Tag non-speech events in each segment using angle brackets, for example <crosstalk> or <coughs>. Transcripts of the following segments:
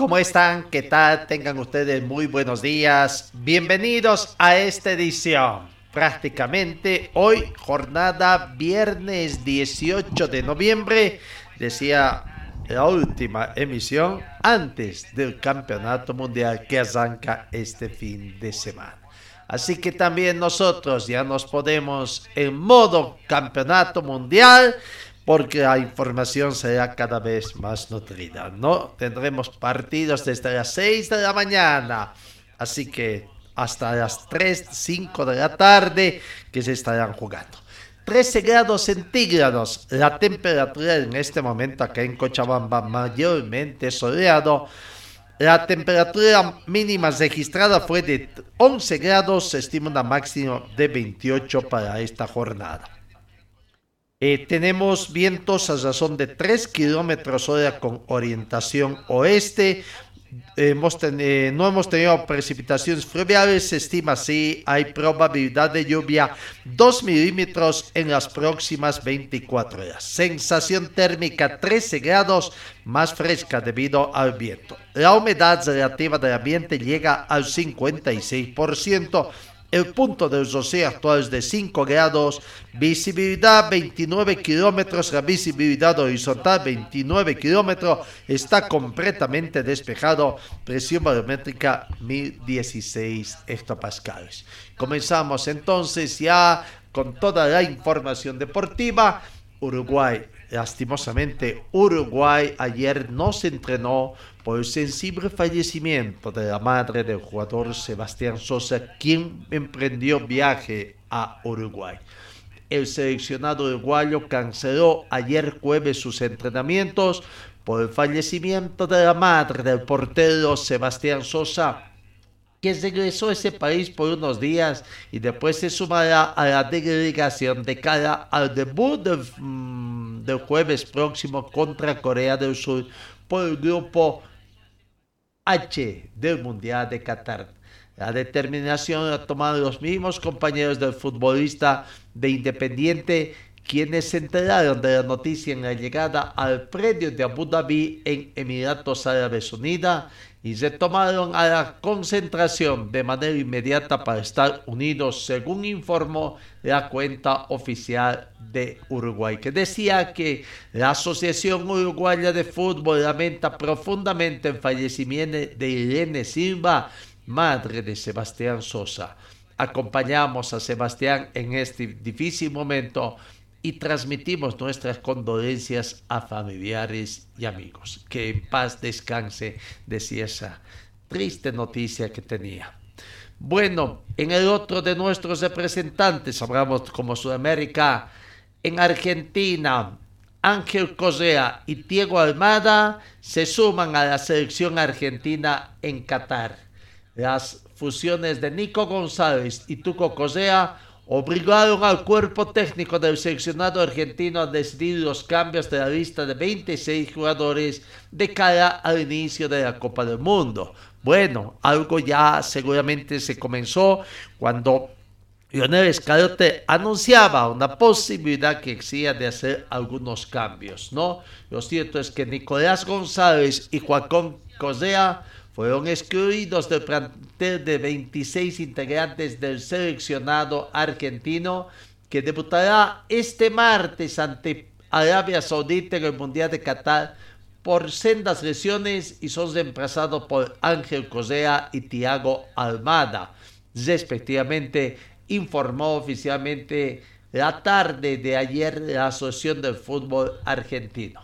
¿cómo están? ¿Qué tal? Tengan ustedes muy buenos días. Bienvenidos a esta edición. Prácticamente hoy, jornada viernes 18 de noviembre, decía la última emisión antes del campeonato mundial que arranca este fin de semana. Así que también nosotros ya nos podemos en modo campeonato mundial porque la información será cada vez más nutrida, ¿no? Tendremos partidos desde las 6 de la mañana, así que hasta las 3, 5 de la tarde que se estarán jugando. 13 grados centígrados, la temperatura en este momento acá en Cochabamba mayormente soleado. La temperatura mínima registrada fue de 11 grados, se estima una máxima de 28 para esta jornada. Eh, tenemos vientos a razón de 3 kilómetros hora con orientación oeste. Eh, no hemos tenido precipitaciones fluviales, se estima así, hay probabilidad de lluvia 2 milímetros en las próximas 24 horas. Sensación térmica 13 grados, más fresca debido al viento. La humedad relativa del ambiente llega al 56%. El punto del rocío actual es de 5 grados, visibilidad 29 kilómetros, la visibilidad horizontal 29 kilómetros, está completamente despejado, presión barométrica 1016 hectopascales. Comenzamos entonces ya con toda la información deportiva. Uruguay, lastimosamente, Uruguay ayer no se entrenó por el sensible fallecimiento de la madre del jugador Sebastián Sosa, quien emprendió viaje a Uruguay. El seleccionado uruguayo canceló ayer jueves sus entrenamientos por el fallecimiento de la madre del portero Sebastián Sosa, que regresó a ese país por unos días y después se sumará a la delegación de cara al debut del, mm, del jueves próximo contra Corea del Sur por el grupo H del Mundial de Qatar. La determinación la tomaron los mismos compañeros del futbolista de Independiente, quienes se enteraron de la noticia en la llegada al predio de Abu Dhabi en Emiratos Árabes Unidos y se tomaron a la concentración de manera inmediata para estar unidos, según informó la cuenta oficial de Uruguay, que decía que la Asociación Uruguaya de Fútbol lamenta profundamente el fallecimiento de Irene Silva, madre de Sebastián Sosa. Acompañamos a Sebastián en este difícil momento y transmitimos nuestras condolencias a familiares y amigos. Que en paz descanse, decía esa triste noticia que tenía. Bueno, en el otro de nuestros representantes, hablamos como Sudamérica, en Argentina, Ángel Correa y Diego Almada se suman a la selección argentina en Qatar. Las fusiones de Nico González y Tuco Correa obligaron al cuerpo técnico del seleccionado argentino a decidir los cambios de la lista de 26 jugadores de cara al inicio de la Copa del Mundo. Bueno, algo ya seguramente se comenzó cuando Lionel Scalote anunciaba una posibilidad que existía de hacer algunos cambios, ¿no? Lo cierto es que Nicolás González y Joaquín Correa fueron excluidos del plantel de 26 integrantes del seleccionado argentino que debutará este martes ante Arabia Saudita en el Mundial de Qatar por sendas lesiones y son reemplazados por Ángel Correa y Thiago Almada. respectivamente, informó oficialmente la tarde de ayer la Asociación del Fútbol Argentino.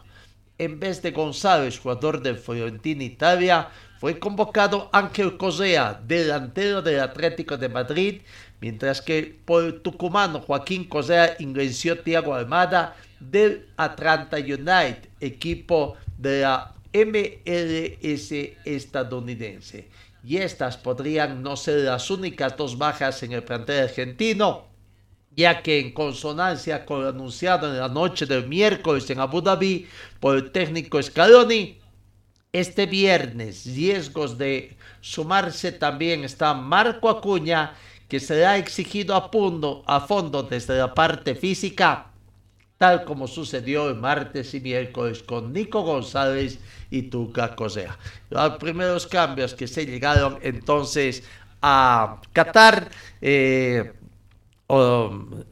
En vez de González, jugador de Fiorentina Italia, fue convocado Ángel Cosea, delantero del Atlético de Madrid, mientras que por tucumano Joaquín Cosea ingresó Thiago Almada del Atlanta United, equipo de la MLS estadounidense. Y estas podrían no ser las únicas dos bajas en el plantel argentino, ya que en consonancia con lo anunciado en la noche del miércoles en Abu Dhabi por el técnico Scaloni, este viernes riesgos de sumarse también está Marco Acuña, que será exigido a, fondo, a fondo desde la parte física, tal como sucedió el martes y miércoles con Nico González y Tuca Cosea. Los primeros cambios que se llegaron entonces a Qatar, eh,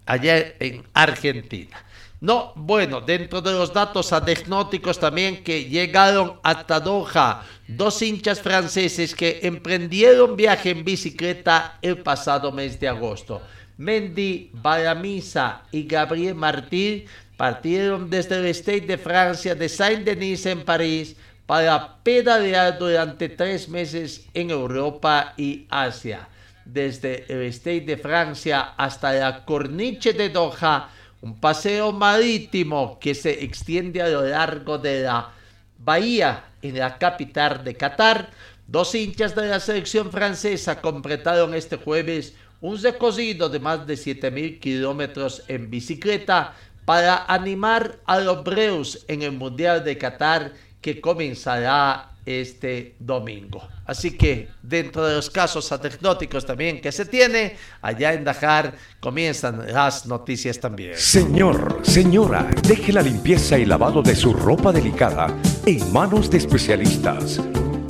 allá en Argentina. No, bueno, dentro de los datos anecdóticos también que llegaron hasta Doha, dos hinchas franceses que emprendieron viaje en bicicleta el pasado mes de agosto. Mendy Baramisa y Gabriel Martín partieron desde el State de Francia de Saint-Denis en París para pedalear durante tres meses en Europa y Asia. Desde el State de Francia hasta la Corniche de Doha, un paseo marítimo que se extiende a lo largo de la bahía en la capital de Qatar. Dos hinchas de la selección francesa completaron este jueves un recorrido de más de 7.000 kilómetros en bicicleta para animar a los Breus en el Mundial de Qatar que comenzará este domingo. Así que dentro de los casos anecdóticos también que se tiene, allá en Dajar comienzan las noticias también. Señor, señora, deje la limpieza y lavado de su ropa delicada en manos de especialistas.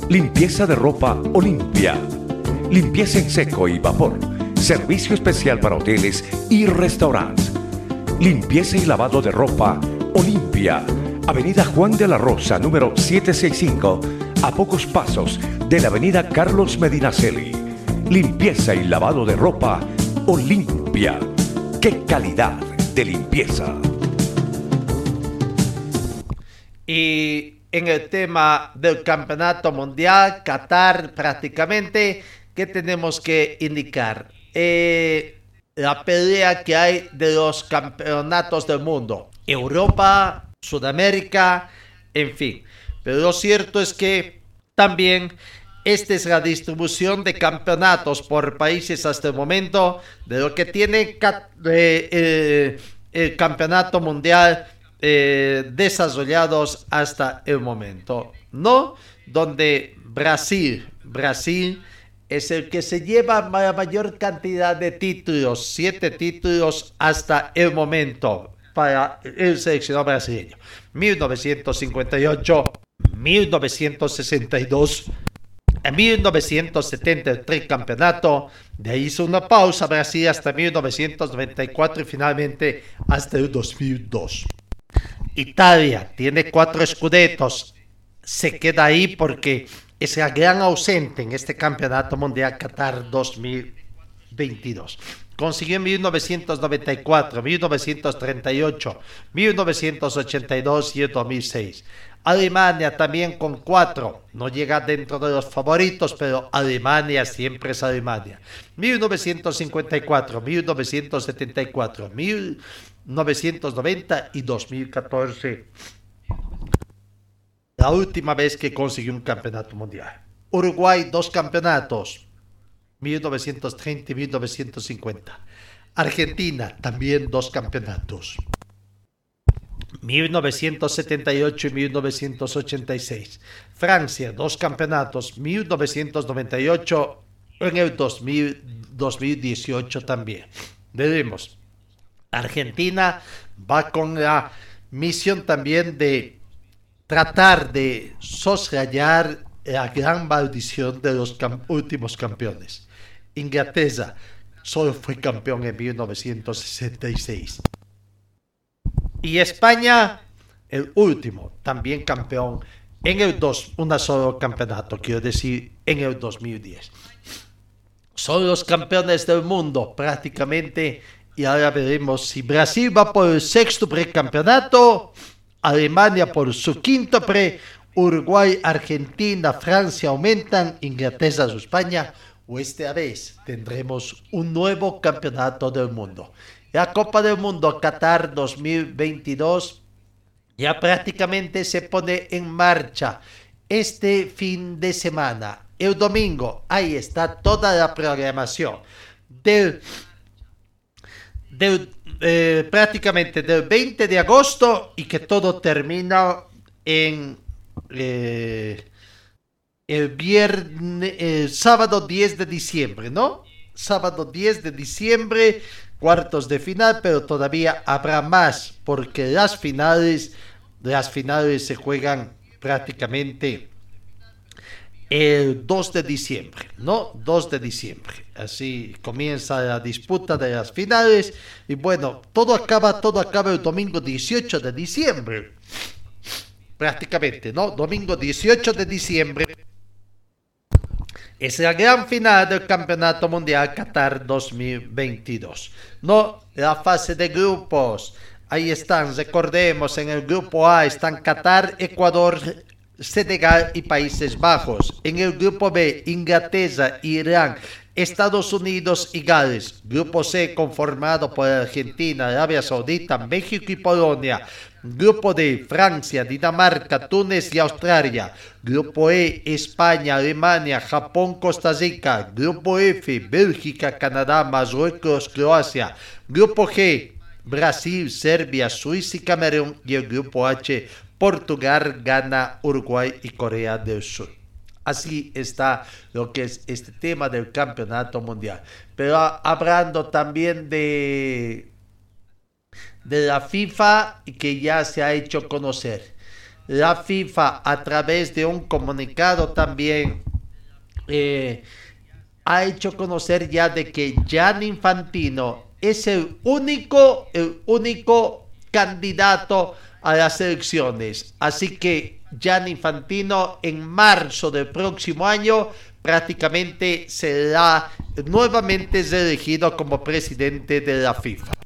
Limpieza de ropa Olimpia. Limpieza en seco y vapor. Servicio especial para hoteles y restaurantes. Limpieza y lavado de ropa Olimpia. Avenida Juan de la Rosa, número 765 a pocos pasos de la avenida Carlos Medinaceli. Limpieza y lavado de ropa Olimpia. ¡Qué calidad de limpieza! Y en el tema del campeonato mundial, Qatar prácticamente, ¿qué tenemos que indicar? Eh, la pelea que hay de los campeonatos del mundo. Europa, Sudamérica, en fin. Pero lo cierto es que también esta es la distribución de campeonatos por países hasta el momento de lo que tiene eh, el campeonato mundial eh, desarrollados hasta el momento, ¿no? Donde Brasil, Brasil es el que se lleva la mayor cantidad de títulos, siete títulos hasta el momento para el seleccionado brasileño. 1958 1962 en 1973 campeonato, de ahí hizo una pausa Brasil hasta 1994 y finalmente hasta el 2002. Italia tiene cuatro escudetos, se queda ahí porque es el gran ausente en este campeonato mundial Qatar 2022. Consiguió en 1994, 1938, 1982 y 2006. Alemania también con cuatro. No llega dentro de los favoritos, pero Alemania siempre es Alemania. 1954, 1974, 1990 y 2014. La última vez que consiguió un campeonato mundial. Uruguay, dos campeonatos. 1930 y 1950. Argentina, también dos campeonatos. 1978 y 1986. Francia, dos campeonatos, 1998 en el 2018 también. Veremos. Argentina va con la misión también de tratar de soslayar la gran maldición de los últimos campeones. Inglaterra solo fue campeón en 1966. Y España, el último, también campeón en el dos, un solo campeonato, quiero decir, en el 2010. son los campeones del mundo prácticamente. Y ahora veremos si Brasil va por el sexto precampeonato, Alemania por su quinto pre, Uruguay, Argentina, Francia aumentan, Inglaterra España, o esta vez tendremos un nuevo campeonato del mundo. La Copa del Mundo Qatar 2022 ya prácticamente se pone en marcha este fin de semana. El domingo, ahí está toda la programación del, del eh, prácticamente del 20 de agosto y que todo termina en eh, el viernes, el sábado 10 de diciembre, ¿no? Sábado 10 de diciembre cuartos de final, pero todavía habrá más porque las finales, las finales se juegan prácticamente el 2 de diciembre, ¿no? 2 de diciembre. Así comienza la disputa de las finales y bueno, todo acaba, todo acaba el domingo 18 de diciembre. Prácticamente, ¿no? Domingo 18 de diciembre es la gran final del Campeonato Mundial Qatar 2022. No, la fase de grupos. Ahí están, recordemos, en el grupo A están Qatar, Ecuador, Senegal y Países Bajos. En el grupo B, Inglaterra, Irán, Estados Unidos y Gales. Grupo C conformado por Argentina, Arabia Saudita, México y Polonia. Grupo D, Francia, Dinamarca, Túnez y Australia. Grupo E, España, Alemania, Japón, Costa Rica. Grupo F, Bélgica, Canadá, Marruecos, Croacia. Grupo G, Brasil, Serbia, Suiza y Camerún. Y el grupo H, Portugal, Ghana, Uruguay y Corea del Sur. Así está lo que es este tema del campeonato mundial. Pero hablando también de, de la FIFA que ya se ha hecho conocer. La FIFA a través de un comunicado también eh, ha hecho conocer ya de que Jan Infantino es el único, el único candidato a las elecciones. Así que Jan Infantino en marzo del próximo año prácticamente será nuevamente elegido como presidente de la FIFA.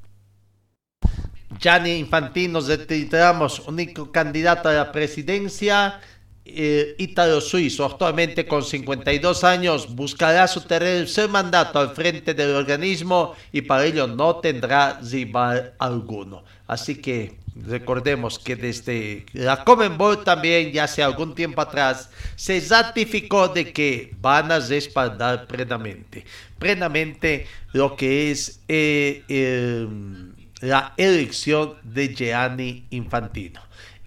Gianni Infantino, reiteramos, único candidato a la presidencia eh, ítalo-suizo, actualmente con 52 años, buscará su tercer mandato al frente del organismo y para ello no tendrá rival alguno. Así que Recordemos que desde la Comenbol también, ya hace algún tiempo atrás, se ratificó de que van a respaldar plenamente, plenamente lo que es eh, em, la elección de Gianni Infantino.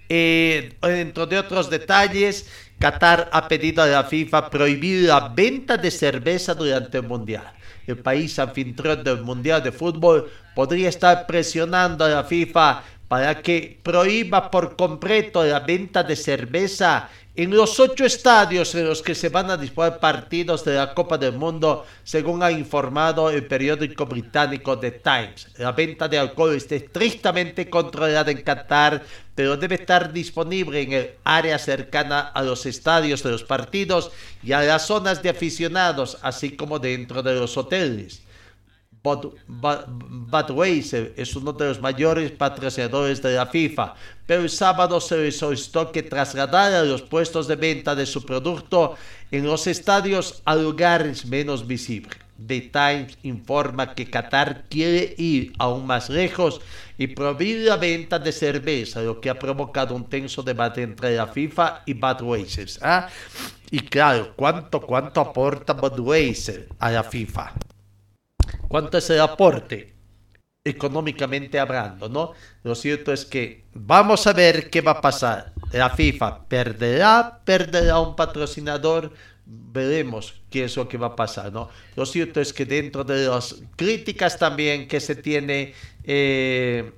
Eh, dentro de otros detalles, Qatar ha pedido a la FIFA prohibir la venta de cerveza durante el Mundial. El país anfitrión del Mundial de Fútbol podría estar presionando a la FIFA para que prohíba por completo la venta de cerveza en los ocho estadios en los que se van a disputar partidos de la Copa del Mundo, según ha informado el periódico británico The Times. La venta de alcohol está estrictamente controlada en Qatar, pero debe estar disponible en el área cercana a los estadios de los partidos y a las zonas de aficionados, así como dentro de los hoteles. Budweiser es uno de los mayores patrocinadores de la FIFA, pero el sábado se le solicitó que trasladara los puestos de venta de su producto en los estadios a lugares menos visibles. The Times informa que Qatar quiere ir aún más lejos y prohibir la venta de cerveza, lo que ha provocado un tenso debate entre la FIFA y Budweiser. ¿ah? Y claro, ¿cuánto, cuánto aporta Budweiser a la FIFA? Cuánto es el aporte económicamente hablando, ¿no? Lo cierto es que vamos a ver qué va a pasar. La FIFA perderá, perderá un patrocinador, veremos qué es lo que va a pasar, ¿no? Lo cierto es que dentro de las críticas también que se tiene, eh,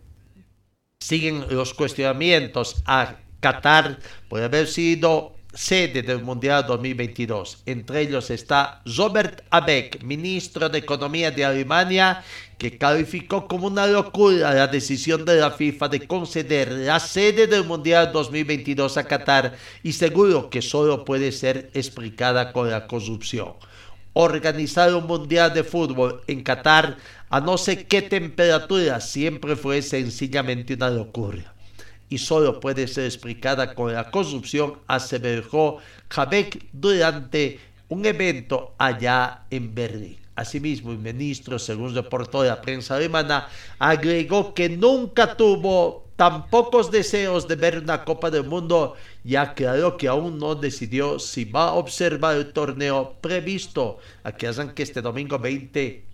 siguen los cuestionamientos a Qatar por haber sido sede del Mundial 2022. Entre ellos está Robert Abeck, ministro de Economía de Alemania, que calificó como una locura la decisión de la FIFA de conceder la sede del Mundial 2022 a Qatar y seguro que solo puede ser explicada con la corrupción. organizar un mundial de fútbol en Qatar a no sé qué temperatura siempre fue sencillamente una locura y solo puede ser explicada con la corrupción, aseveró Habeck durante un evento allá en Berlín. Asimismo, el ministro, según reportó la prensa alemana, agregó que nunca tuvo tan pocos deseos de ver una Copa del Mundo y aclaró que aún no decidió si va a observar el torneo previsto a que este domingo 20,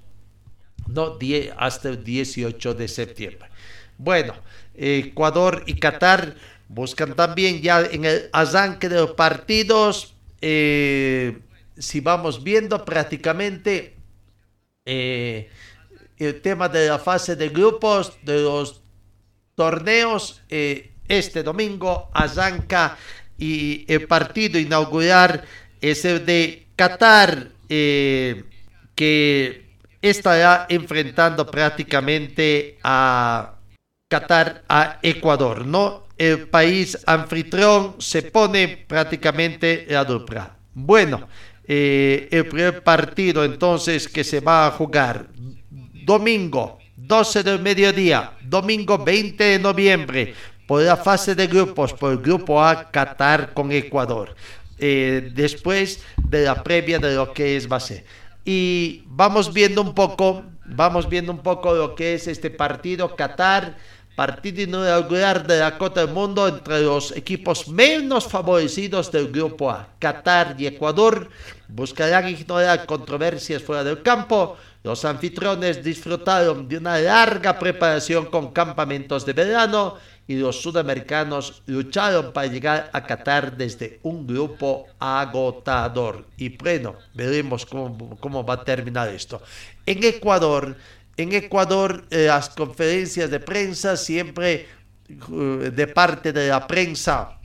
no, 10, hasta el 18 de septiembre. Bueno, Ecuador y Qatar buscan también ya en el arranque de los partidos, eh, si vamos viendo prácticamente eh, el tema de la fase de grupos de los torneos, eh, este domingo arranca y el partido inaugural es el de Qatar, que estará enfrentando prácticamente a Qatar a Ecuador, ¿no? El país anfitrión se pone prácticamente la dupla. Bueno, eh, el primer partido entonces que se va a jugar domingo 12 del mediodía, domingo 20 de noviembre, por la fase de grupos, por el grupo A, Qatar con Ecuador. Eh, después de la previa de lo que es base. Y vamos viendo un poco, vamos viendo un poco lo que es este partido Qatar partido inaugural de la Copa del Mundo entre los equipos menos favorecidos del Grupo A. Qatar y Ecuador buscarán ignorar controversias fuera del campo. Los anfitriones disfrutaron de una larga preparación con campamentos de verano y los sudamericanos lucharon para llegar a Qatar desde un grupo agotador. Y bueno, veremos cómo, cómo va a terminar esto. En Ecuador en Ecuador, eh, las conferencias de prensa siempre eh, de parte de la prensa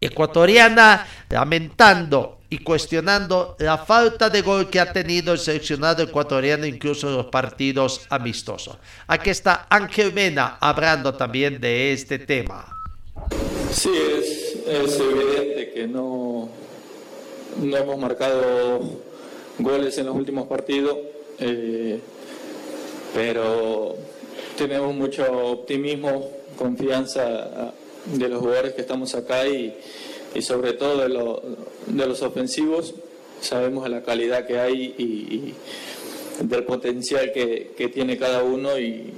ecuatoriana lamentando y cuestionando la falta de gol que ha tenido el seleccionado ecuatoriano incluso en los partidos amistosos. Aquí está Ángel Mena hablando también de este tema. Sí, es, evidente que no, no hemos marcado goles en los últimos partidos. Eh, pero tenemos mucho optimismo, confianza de los jugadores que estamos acá y, sobre todo de, los ofensivos. Sabemos de la calidad que hay y, del potencial que, tiene cada uno y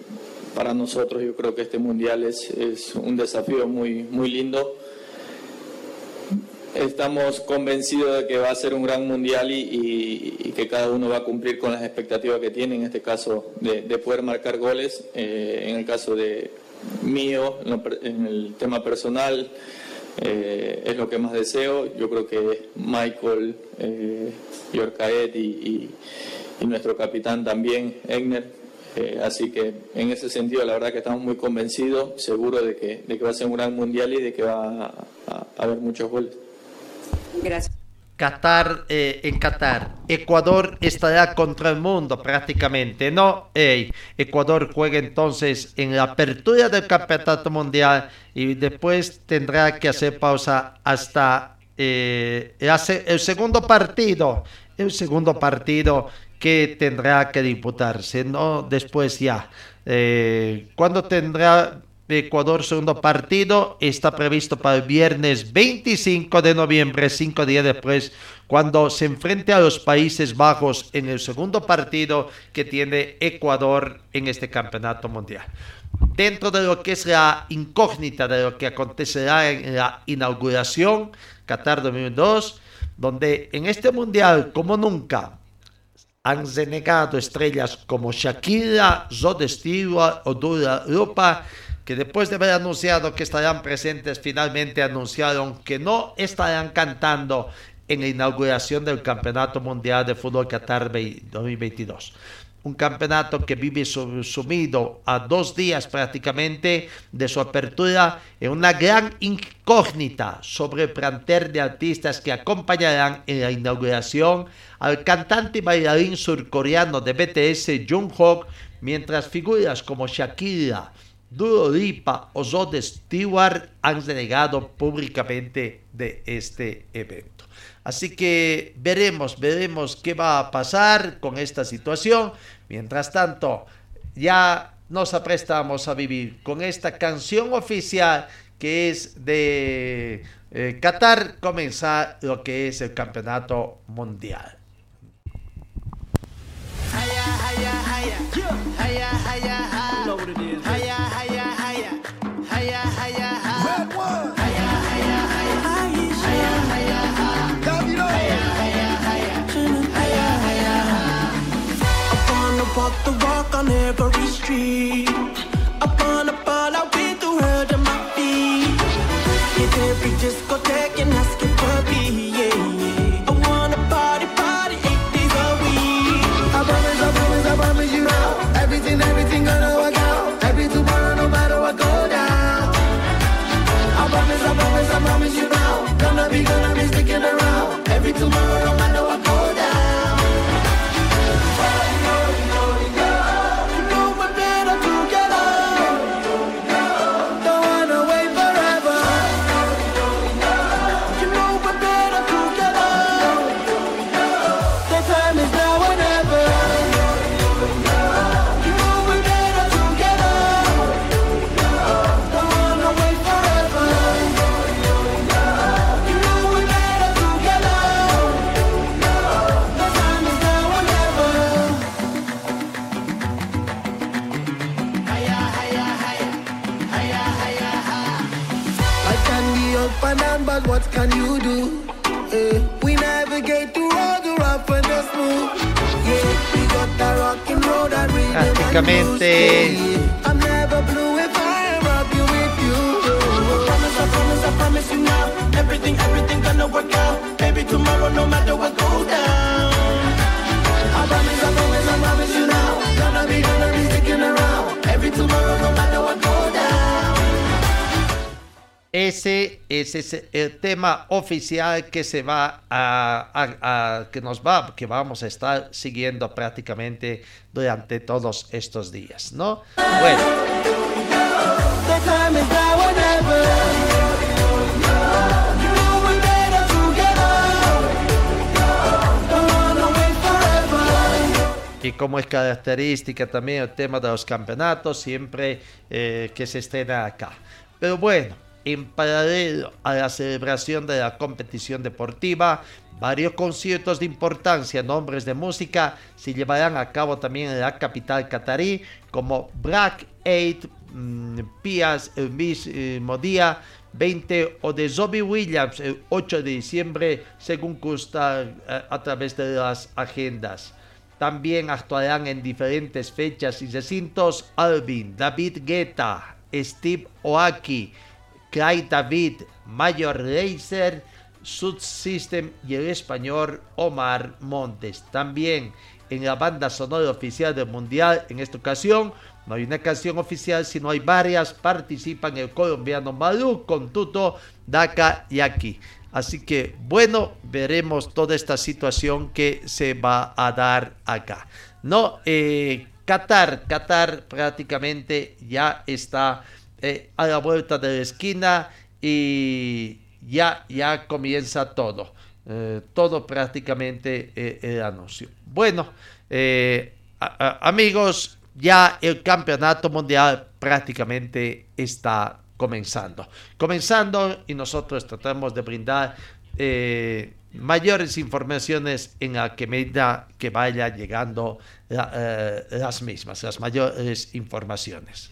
para nosotros yo creo que este mundial es, es un desafío muy, muy lindo Estamos convencidos de que va a ser un gran mundial y, que cada uno va a cumplir con las expectativas que tiene, en este caso de, poder marcar goles, eh, en el caso de mío, en, el tema personal, eh, es lo que más deseo. Yo creo que Michael, eh, y, nuestro capitán también, Egner. Eh, así que en ese sentido, la verdad que estamos muy convencidos, seguros de que, de que va a ser un gran mundial y de que va a haber muchos goles. Gracias. Qatar, eh, en Qatar, Ecuador estará contra el mundo prácticamente, ¿no? Ecuador juega entonces en la apertura del campeonato mundial y después tendrá que hacer pausa hasta eh, el segundo partido, el segundo partido que tendrá que disputarse, ¿no? Después ya. Eh, ¿Cuándo tendrá Ecuador segundo partido está previsto para el viernes 25 de noviembre, cinco días después, cuando se enfrente a los Países Bajos en el segundo partido que tiene Ecuador en este campeonato mundial. Dentro de lo que es la incógnita de lo que acontecerá en la inauguración Qatar 2002, donde en este mundial, como nunca, han renegado estrellas como Shakira, Rod Stewart o Dura Europa que después de haber anunciado que estarán presentes, finalmente anunciaron que no estarán cantando en la inauguración del Campeonato Mundial de Fútbol Qatar 2022. Un campeonato que vive sumido a dos días prácticamente de su apertura en una gran incógnita sobre el plantel de artistas que acompañarán en la inauguración al cantante y bailarín surcoreano de BTS Jungkook, mientras figuras como Shakira, Duro Lipa o Rod Stewart han denegado públicamente de este evento. Así que veremos, veremos qué va a pasar con esta situación. Mientras tanto, ya nos aprestamos a vivir con esta canción oficial que es de eh, Qatar comenzar lo que es el campeonato mundial. street. Up on a ball, I win the world on my feet. Hit every discotheque and I down. Ese, ese es el tema oficial que se va a, a- a- que nos va, que vamos a estar siguiendo prácticamente durante todos estos días, ¿no? Bueno, y como es característica también el tema de los campeonatos, siempre eh, que se estrena acá. Pero bueno, en paralelo a la celebración de la competición deportiva, varios conciertos de importancia, nombres de música, se llevarán a cabo también en la capital catarí, como Black mm, Pias el mismo día, 20 o de Zombie Williams el 8 de diciembre, según consta eh, a través de las agendas. También actuarán en diferentes fechas y recintos Alvin, David Guetta, Steve Oaki, Clyde David, Mayor Laser, Sud System y el español Omar Montes. También en la banda sonora oficial del Mundial, en esta ocasión, no hay una canción oficial, sino hay varias. Participan el colombiano Malú con Tuto, Daka y Aki. Así que, bueno, veremos toda esta situación que se va a dar acá. No, eh, Qatar, Qatar prácticamente ya está eh, a la vuelta de la esquina y ya, ya comienza todo. Eh, todo prácticamente eh, el anuncio. Bueno, amigos, ya el campeonato mundial prácticamente está comenzando. Comenzando y nosotros tratamos de brindar mayores informaciones en la que medida que vaya llegando la- las mismas, las mayores informaciones.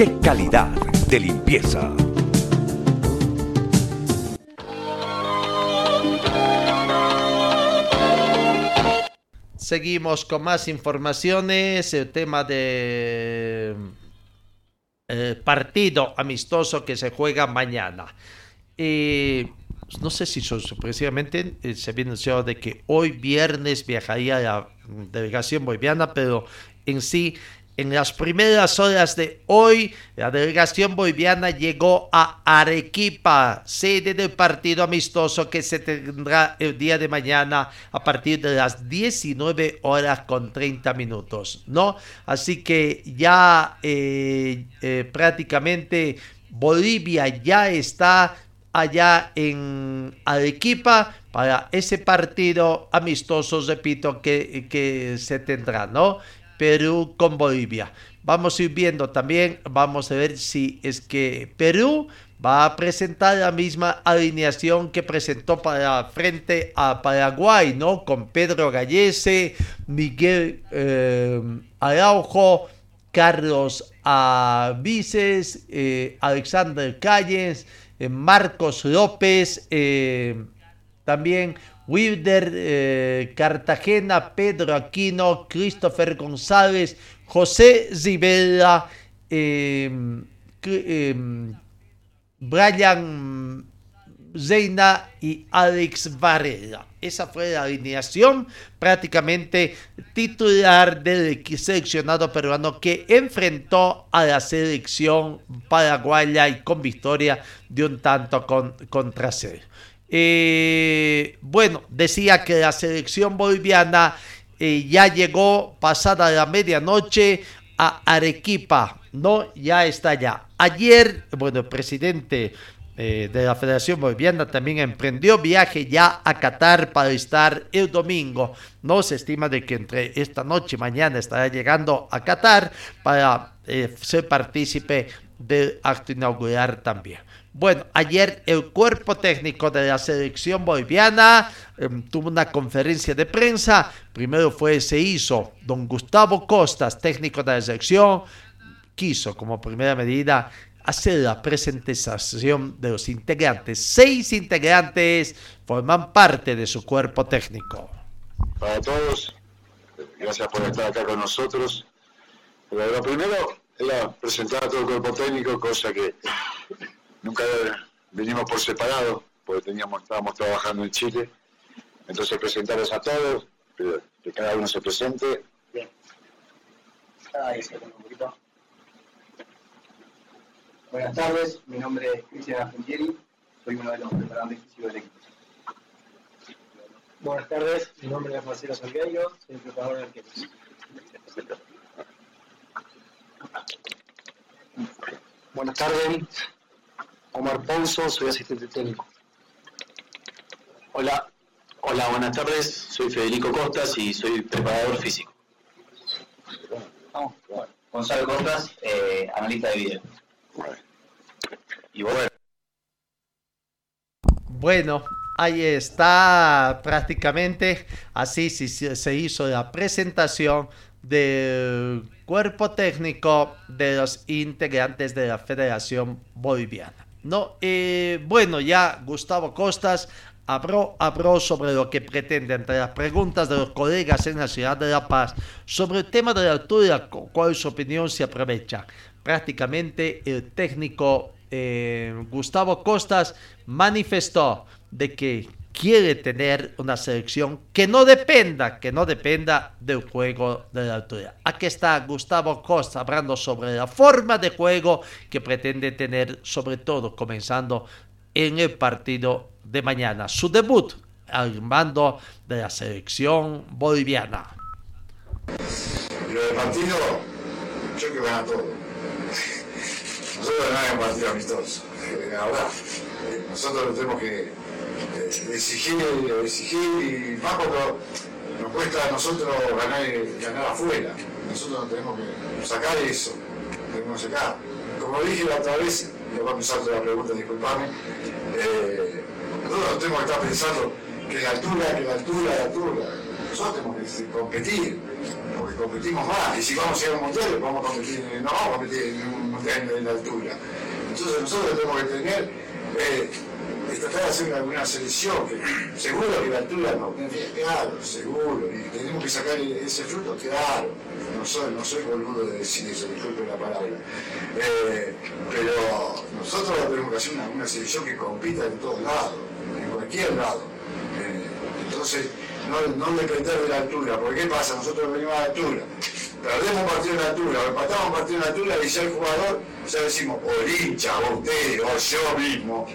¡Qué calidad de limpieza! Seguimos con más informaciones. El tema de eh, partido amistoso que se juega mañana. No sé si sorpresivamente eh, se había anunciado de que hoy viernes viajaría la delegación boliviana, pero en sí en las primeras horas de hoy, la delegación boliviana llegó a Arequipa, sede del partido amistoso que se tendrá el día de mañana a partir de las 19 horas con 30 minutos, ¿no? Así que ya eh, eh, prácticamente Bolivia ya está allá en Arequipa para ese partido amistoso, repito, que, que se tendrá, ¿no? Perú con Bolivia. Vamos a ir viendo también, vamos a ver si es que Perú va a presentar la misma alineación que presentó para frente a Paraguay, ¿no? Con Pedro Gallese, Miguel eh, Araujo, Carlos Avices, eh, Alexander Calles, eh, Marcos López, también Wilder eh, Cartagena, Pedro Aquino, Christopher González, José Rivera, em, em, Brian Zeina y Alex Varela. Esa fue la alineación prácticamente titular del seleccionado peruano que enfrentó a la selección paraguaya y con victoria de un tanto con, contra cero. Eh, bueno, decía que la selección boliviana eh, ya llegó pasada la medianoche a Arequipa, ¿no? Ya está ya. Ayer, bueno, el presidente eh, de la Federación Boliviana también emprendió viaje ya a Qatar para estar el domingo. No se estima de que entre esta noche y mañana estará llegando a Qatar para ser partícipe del acto inaugural también. Bueno, ayer el cuerpo técnico de la selección boliviana em, tuvo una conferencia de prensa. Primero fue, se hizo don Gustavo Costas, técnico de la selección, quiso como primera medida hacer la presentación de los integrantes. Seis integrantes forman parte de su cuerpo técnico. Para todos, gracias por estar acá con nosotros. lo primero es presentar a todo el cuerpo técnico, cosa que nunca venimos por separado, porque teníamos, estábamos trabajando en Chile. Entonces presentarles a todos, que cada uno se presente. Bien. Buenas tardes, mi nombre es Cristian Argentieri, soy uno de los preparadores físicos del equipo. Buenas tardes, mi nombre es Marcelo Salgueiro, soy el preparador de arqueros. Buenas tardes, Omar Ponzo, soy asistente técnico. Hola, hola, buenas tardes, soy Federico Costas y soy preparador físico. Gonzalo Costas, eh, analista de video. Y bueno. Bueno, ahí está prácticamente, así se hizo la presentación del cuerpo técnico de los integrantes de la Federación Boliviana. No, eh, bueno, ya Gustavo Costas habló, sobre lo que pretende entre las preguntas de los colegas en la ciudad de La Paz sobre el tema de la altura, cuál su opinión se aprovecha. Prácticamente el técnico eh, Gustavo Costas manifestó de que quiere tener una selección que no dependa, que no dependa del juego de la altura. Aquí está Gustavo Costa hablando sobre la forma de juego que pretende tener, sobre todo comenzando en el partido de mañana. Su debut al mando de la selección boliviana. Lo del partido, yo que gana todo. Nosotros ganamos un partido amistoso. Ahora, nosotros tenemos que exigir, exigir y más cuando nos cuesta a nosotros ganar, ganar afuera. Nosotros tenemos que sacar eso, tenemos que sacar. Como dije la otra vez, le voy a empezar la pregunta, disculpame, eh, nosotros tenemos que estar pensando que la altura, que la altura, la altura. Nosotros tenemos que competir, porque competimos más. Y si vamos a llegar a un vamos a competir, no vamos a competir en un mundial en la altura. Entonces nosotros tenemos que tener eh, de hacer alguna selección, seguro que la altura no, claro, seguro, y tenemos que sacar ese fruto, claro, no soy, no soy boludo de decir eso, disculpe la palabra, eh, pero nosotros tenemos que hacer una, selección que compita en todos lados, en cualquier lado. Eh, entonces, no, no depender de la altura, porque ¿qué pasa? Nosotros venimos a la altura, perdemos partido en la altura, empatamos partido en la altura y ya el jugador, ya decimos, o el hincha, o usted, o yo mismo,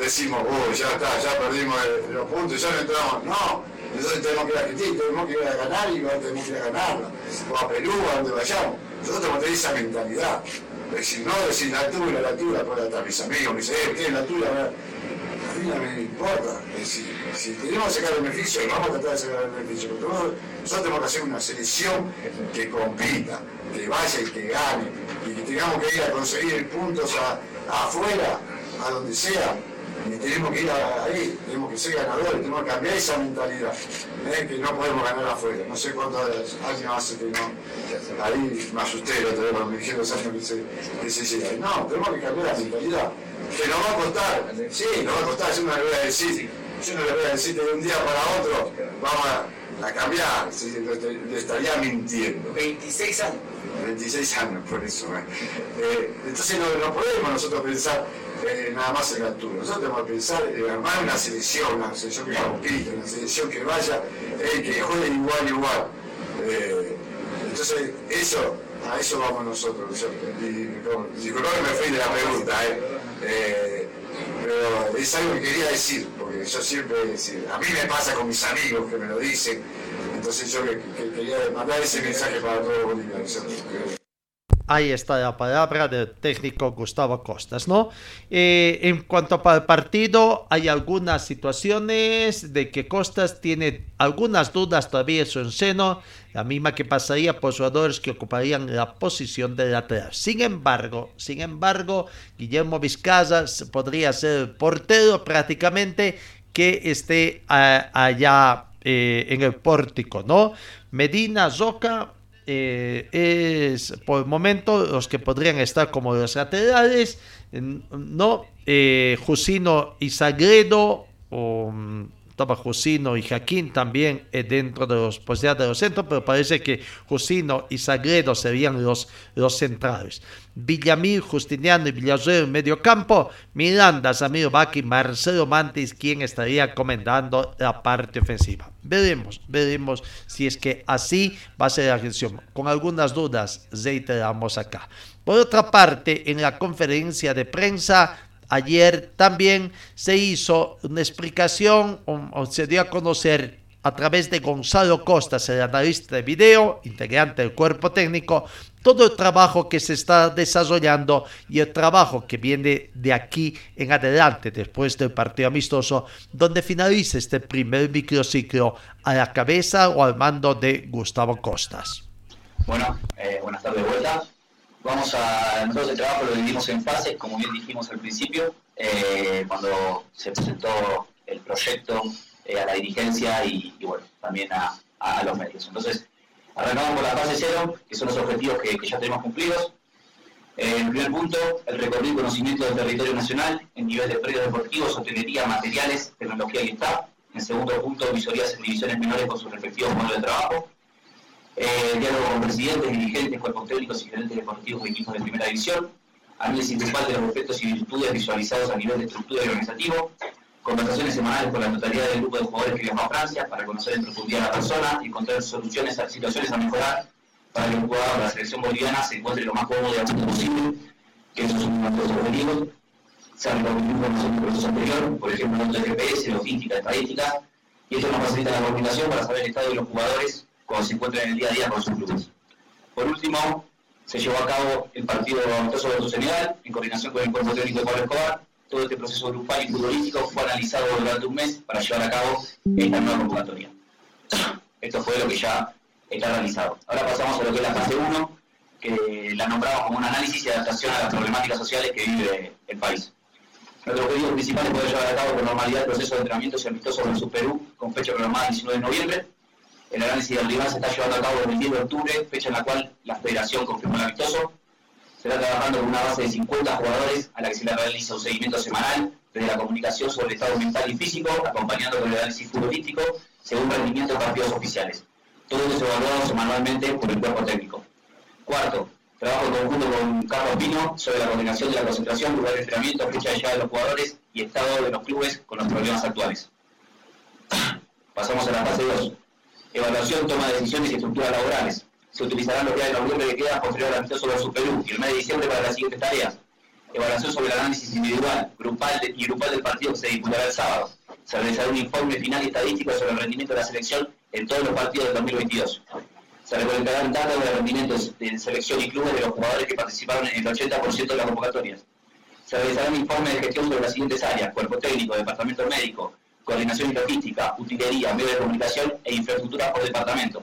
decimos, oh, ya está, ya perdimos los puntos, ya no entramos. No, entonces tenemos que ir a Argentina, tenemos que ir a ganar y tenemos que ir a ganarla, o a Perú, a donde vayamos. Nosotros tenemos que tener esa mentalidad. Decir, no decir la altura, la altura, pues hasta mis amigos me dicen, ¿qué es la altura? A mí no me importa. Si tenemos que sacar el beneficio, vamos a tratar de sacar el beneficio. Nosotros, nosotros tenemos que hacer una selección que compita, que vaya y que gane, y que tengamos que ir a conseguir puntos afuera, a donde sea. Y tenemos que ir ahí, tenemos que ser ganadores, tenemos que cambiar esa mentalidad, ¿eh? que no podemos ganar afuera. No sé cuántos años hace que no. Ahí me asusté el otro día cuando me dijeron los años que se, que se llega. No, tenemos que cambiar la mentalidad. Que nos va a costar, sí, nos va a costar, yo no le voy a decir, yo no le voy a decir de un día para otro, vamos a, a cambiar, sí, le, le estaría mintiendo. 26 años. 26 años, por eso. ¿eh? Eh, entonces no, no podemos nosotros pensar eh, nada más en la altura. Nosotros tenemos que pensar en armar una selección, una selección que compita, una selección que vaya, eh, que juegue igual, igual. Eh, entonces, eso, a eso vamos nosotros. Yo, y, como- disculpa que me fui de la pregunta, ¿eh? Pero es algo que quería decir, porque yo siempre, a mí me pasa con mis amigos que me lo dicen, entonces yo que, que quería mandar ese mensaje para todo Bolivia. ¿no? Ahí está la palabra del técnico Gustavo Costas, ¿no? Eh, en cuanto el partido, hay algunas situaciones de que Costas tiene algunas dudas todavía en su seno, la misma que pasaría por jugadores que ocuparían la posición de lateral. Sin embargo, sin embargo, Guillermo Vizcaya podría ser portero prácticamente que esté ah, allá eh, en el pórtico, ¿no? Medina, Zoca, eh, es por el momento los que podrían estar como los laterales, en- no eh, Jusino y Sagredo, o mm, estaba Jusino y Jaquín también eh, dentro de los posibilidades de los centros, pero parece que Jusino y Sagredo serían los, los centrales. Villamil, Justiniano y Villarreal en medio campo, Miranda, Samir Baki, Marcelo Mantis, quien estaría comandando la parte ofensiva. Veremos, veremos si es que así va a ser la gestión. Con algunas dudas, reiteramos acá. Por otra parte, en la conferencia de prensa, ayer también se hizo una explicación o, se dio a conocer a través de Gonzalo Costas, el analista de video, integrante del cuerpo técnico, todo el trabajo que se está desarrollando y el trabajo que viene de aquí en adelante, después del partido amistoso, donde finaliza este primer microciclo a la cabeza o al mando de Gustavo Costas. Bueno, eh, buenas tardes de vuelta. Vamos a, nosotros el trabajo lo dividimos en fases, como bien dijimos al principio, eh, cuando se presentó el proyecto eh, a la dirigencia y, bueno, también a, a los medios. Entonces, arrancamos por la fase cero, que son los objetivos que, ya tenemos cumplidos. Eh, en primer punto, el recorrido y conocimiento del territorio nacional en nivel de predios deportivos, hotelería, materiales, tecnología y staff. En segundo punto, visorías en divisiones menores con sus respectivos modelos de trabajo. Eh, diálogo con presidentes, dirigentes, cuerpos técnicos y gerentes deportivos de equipos de primera división. Análisis grupal de los efectos y virtudes visualizados a nivel de estructura y organizativo. Conversaciones semanales con la totalidad del grupo de jugadores que viajó a Francia para conocer en profundidad a la persona y encontrar soluciones a situaciones a mejorar para que el jugador de la selección boliviana se encuentre lo más cómodo y a posible, que esos son nuestros objetivos. Se ha reconocido información del proceso anterior, por ejemplo, notas de GPS, logística, estadística, y esto nos facilita la comunicación para saber el estado de los jugadores cuando se encuentran en el día a día con sus clubes. Por último, se llevó a cabo el partido amistoso versus Senegal, en coordinación con el cuerpo técnico de Pablo Escobar. Todo este proceso grupal y futbolístico fue analizado durante un mes para llevar a cabo esta nueva convocatoria. Esto fue lo que ya está realizado. Ahora pasamos a lo que es la fase 1, que la nombramos como un análisis y adaptación a las problemáticas sociales que vive el país. Nuestro objetivo principal es poder llevar a cabo con normalidad el proceso de entrenamientos y amistosos versus Perú, con fecha programada el 19 de noviembre. El análisis del rival se está llevando a cabo el 10 de octubre, fecha en la cual la federación confirmó el amistoso. Se está trabajando con una base de 50 jugadores a la que se le realiza un seguimiento semanal desde la comunicación sobre el estado mental y físico, acompañando con el análisis futbolístico según rendimiento de partidos oficiales. Todo esto evaluado semanalmente por el cuerpo técnico. Cuarto, trabajo en conjunto con Carlos Pino sobre la coordinación de la concentración, lugar de entrenamiento, fecha de llegada de los jugadores y estado de los clubes con los problemas actuales. <coughs> Pasamos a la fase 2. Evaluación, toma de decisiones y estructuras laborales. Se utilizarán los días de noviembre que quedan posterior al amistoso versus Perú y el mes de diciembre para las siguientes tareas. Evaluación sobre el análisis individual, grupal y grupal del partido que se disputará el sábado. Se realizará un informe final y estadístico sobre el rendimiento de la selección en todos los partidos del 2022. Se recolectarán datos de rendimientos de selección y clubes de los jugadores que participaron en el 80% de las convocatorias. Se realizará un informe de gestión sobre las siguientes áreas, cuerpo técnico, departamento médico, coordinación y logística, utilería, medios de comunicación e infraestructura por departamento.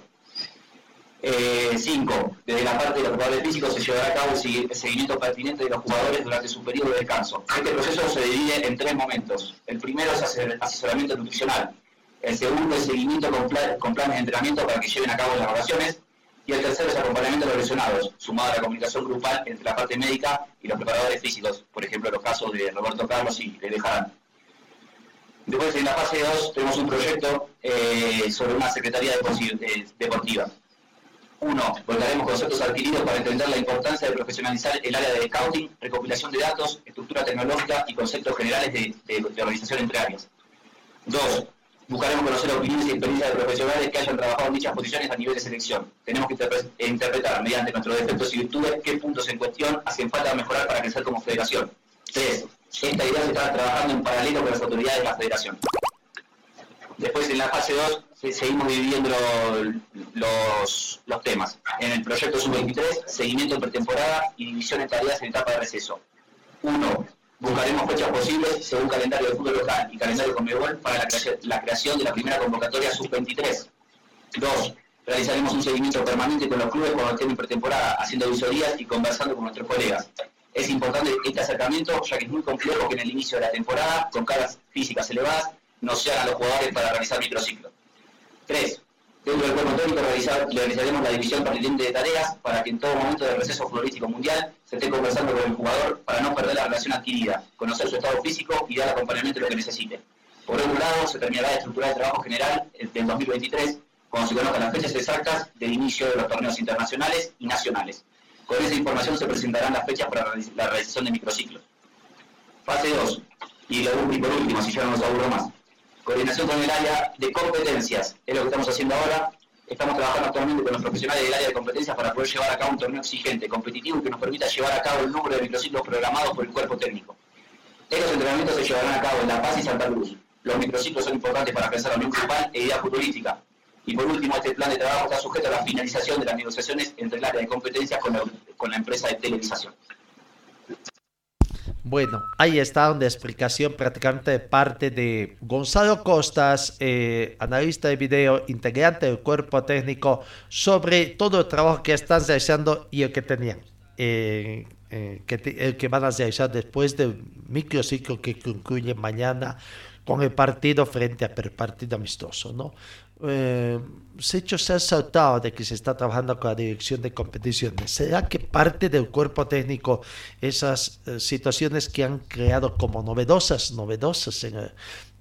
5. desde la parte de los jugadores físicos se llevará a cabo el segui- el seguimiento pertinente de los jugadores durante su periodo de descanso. Este proceso se divide en tres momentos. El primero es asesor- asesoramiento nutricional. El segundo es seguimiento con, pla- con planes de entrenamiento para que lleven a cabo las vacaciones. Y el tercero es acompañamiento de los lesionados, sumado a la comunicación grupal entre la parte médica y los preparadores físicos. Por ejemplo, los casos de Roberto Carlos y de Bejarán. Después, en la fase 2, tenemos un proyecto eh, sobre una secretaría eh, deportiva. Uno, volcaremos conceptos adquiridos para entender la importancia de profesionalizar el área de scouting, recopilación de datos, estructura tecnológica y conceptos generales de, organización entre áreas. Dos, buscaremos conocer opiniones y experiencias de profesionales que hayan trabajado en dichas posiciones a nivel de selección. Tenemos que interpre- interpretar mediante nuestros defectos y virtudes qué puntos en cuestión hacen falta mejorar para crecer como federación. Tres, esta idea se está trabajando en paralelo con las autoridades de la federación. Después en la fase 2 seguimos dividiendo lo- los, los temas. En el proyecto sub-23, seguimiento en pretemporada y división en tareas en etapa de receso. 1. Buscaremos fechas posibles según calendario de fútbol local y calendario Conmebol para la, crea- la creación de la primera convocatoria sub-23. 2. Realizaremos un seguimiento permanente con los clubes cuando estén en pretemporada, haciendo visorías y conversando con nuestros colegas. Es importante este acercamiento, ya que es muy complejo que en el inicio de la temporada, con cargas físicas elevadas, no se hagan los jugadores para realizar microciclos. 3. Dentro del cuerpo técnico realizar- realizaremos la división pertinente de tareas para que en todo momento del receso futbolístico mundial se esté conversando con el jugador para no perder la relación adquirida, conocer su estado físico y dar acompañamiento a lo que necesite. Por otro lado, se terminará de estructurar el trabajo general del 2023 cuando se conozcan las fechas exactas del inicio de los torneos internacionales y nacionales. Con esa información se presentarán las fechas para la realización de microciclos. Fase 2. Y, lo, y por último, si ya no nos aburro más. Coordinación con el área de competencias. Es lo que estamos haciendo ahora. Estamos trabajando actualmente con los profesionales del área de competencias para poder llevar a cabo un torneo exigente, competitivo, que nos permita llevar a cabo el número de microciclos programados por el cuerpo técnico. Estos entrenamientos se llevarán a cabo en La Paz y Santa Cruz. Los microciclos son importantes para pensar la unión grupal e idea futbolística. Y por último, este plan de trabajo está sujeto a la finalización de las negociaciones entre el área de competencias con la, con la empresa de televisación. Bueno, ahí está una explicación prácticamente de parte de Gonzalo Costas, eh, analista de video, integrante del cuerpo técnico, sobre todo el trabajo que están realizando y el que tenían, eh, eh, que te- el que van a realizar después del microciclo que concluye mañana con el partido frente a Perú, partido amistoso, ¿no? Eh, se ha saltado de que se está trabajando con la dirección de competiciones. ¿Será que parte del cuerpo técnico esas eh, situaciones que han creado como novedosas, novedosas en el,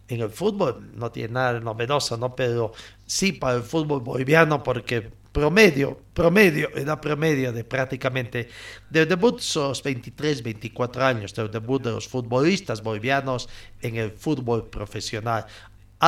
en el fútbol? No tiene nada de novedoso, ¿no? Pero sí para el fútbol boliviano porque promedio, promedio, edad promedio de prácticamente del debut son los 23, 24 años, del debut de los futbolistas bolivianos en el fútbol profesional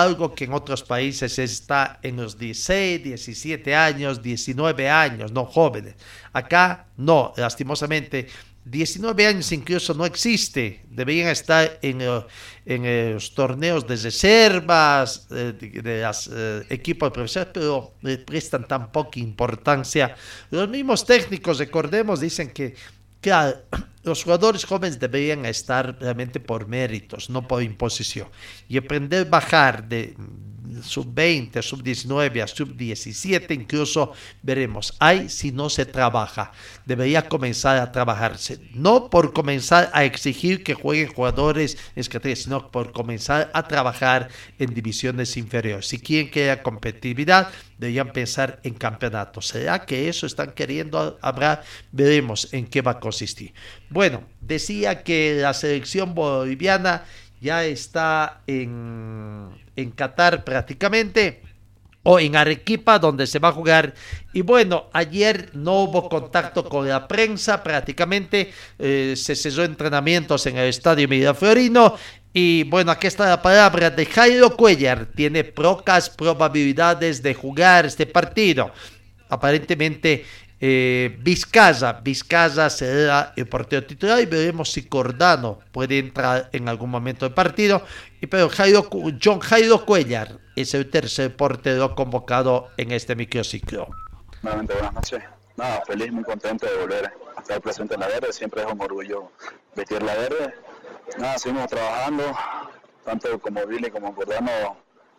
algo que en otros países está en los 16, 17 años, 19 años, no jóvenes. Acá no, lastimosamente, 19 años incluso no existe. Deberían estar en, eh, en los torneos de reservas, eh, de, los equipos profesionales, pero le prestan tan poca importancia. Los mismos técnicos, recordemos, dicen que Claro, los jugadores jóvenes deberían estar realmente por méritos, no por imposición. Y aprender a bajar de sub-20, sub-19 a sub-17, incluso veremos. Ahí si no se trabaja, debería comenzar a trabajarse. No por comenzar a exigir que jueguen jugadores escateros, sino por comenzar a trabajar en divisiones inferiores. Si quieren que haya competitividad, deberían pensar en campeonatos. ¿Será que eso están queriendo hablar? Veremos en qué va a consistir. Bueno, decía que la selección boliviana ya está en, en Qatar prácticamente. o en Arequipa, donde se va a jugar. Y bueno, ayer no hubo contacto con la prensa, prácticamente eh, se cesó entrenamientos en el estadio Miraflorino. Y bueno, aquí está la palabra de Jairo Cuellar. Tiene pocas probabilidades de jugar este partido. Aparentemente, eh, Vizcaya, Vizcaya será el partido titular y veremos si Cordano puede entrar en algún momento del partido. Y pero Jairo, John Jairo Cuellar es el tercer portero convocado en este microciclo. Nuevamente buenas noches. Nada, feliz, muy contento de volver a estar presente en la verde. Siempre es un orgullo vestir la verde. Nada, seguimos trabajando, tanto como Billy como Cordano.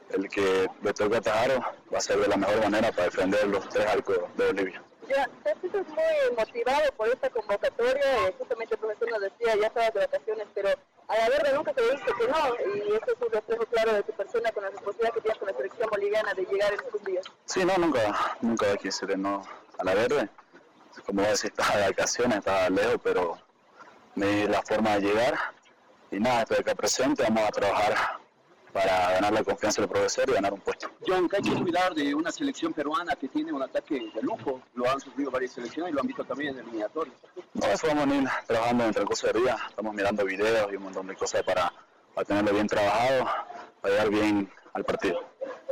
El que le atajar va a ser de la mejor manera para defender los tres arcos de Bolivia. Ya, te sientes muy motivado por esta convocatoria. eh, justamente el profesor nos decía, ya estabas de vacaciones, pero a la verde nunca te dice que no. Y eso es un reflejo claro de tu persona con la responsabilidad que tienes con la selección boliviana de llegar en estos días. Sí, no, nunca, nunca quise ir no a la verde. Como decís, estaba de vacaciones, estaba lejos, pero me di la forma de llegar. Y nada, estoy acá presente, vamos a trabajar para ganar la confianza del profesor y ganar un puesto. John, que hay que cuidar de una selección peruana que tiene un ataque de lujo. Lo han sufrido varias selecciones y lo han visto también en eliminatorios. No, eso vamos a ir trabajando entre el curso de día. Estamos mirando videos y un montón de cosas para, para tenerlo bien trabajado, para llegar bien al partido.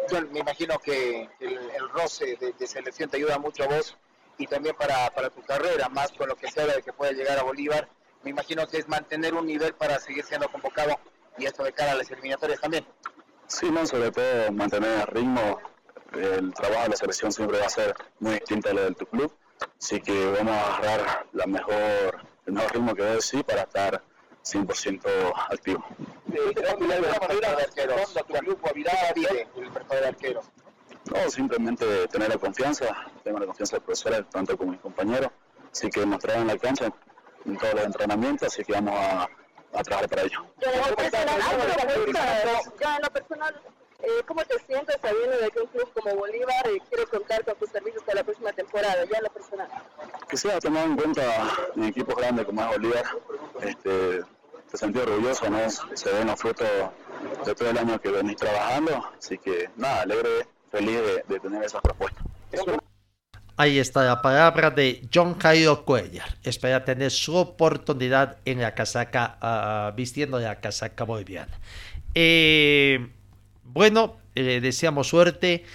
John, me imagino que el, el roce de, de selección te ayuda mucho a vos y también para, para tu carrera, más con lo que se habla de que puede llegar a Bolívar. Me imagino que es mantener un nivel para seguir siendo convocado y esto de cara a las eliminatorias también. Sí, no, sobre todo mantener el ritmo. El trabajo de la selección siempre va a ser muy distinto a lo del tu club. Así que vamos a agarrar la mejor, el mejor ritmo que debe sí para estar 100% activo. No, simplemente tener la confianza, tengo la confianza del profesor, tanto como mis compañeros, así que mostrar en la cancha en todos los entrenamientos, así que vamos a, a trabajar para ello. Ya en lo personal, ya en lo personal eh, ¿cómo te sientes sabiendo de que un club como Bolívar eh, quiere contar con tus servicios para la próxima temporada, ya en lo personal? Que sea tomado en cuenta en equipos grandes como es Bolívar, este, te sentí orgulloso, ¿no? Se ven los frutos de todo el año que venís trabajando, así que nada, alegre, feliz de, de tener esas propuestas. Ahí está la palabra de John Jairo Cuellar. Espera tener su oportunidad en la casaca, uh, vistiendo la casaca boliviana. Eh, bueno, le eh, deseamos suerte.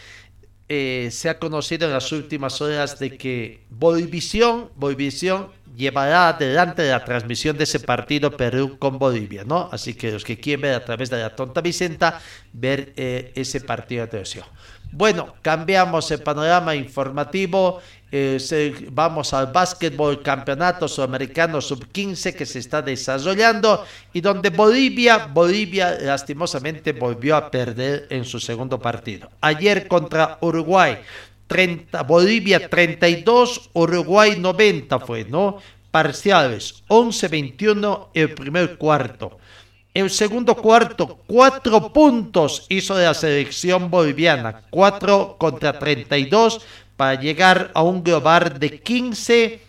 Eh, se ha conocido en las últimas horas de que Bolivisión, Bolivisión llevará adelante la transmisión de ese partido Perú con Bolivia, ¿no? Así que los que quieren ver a través de la tonta Vicenta, ver eh, ese partido de televisión. Bueno, cambiamos el panorama informativo. Eh, se, vamos al básquetbol campeonato sudamericano sub-15 que se está desarrollando y donde Bolivia, Bolivia lastimosamente volvió a perder en su segundo partido. Ayer contra Uruguay, 30, Bolivia 32, Uruguay 90 fue, ¿no? Parciales, 11-21 el primer cuarto. El segundo cuarto, cuatro puntos hizo de la selección boliviana, 4 contra 32 para llegar a un global de 15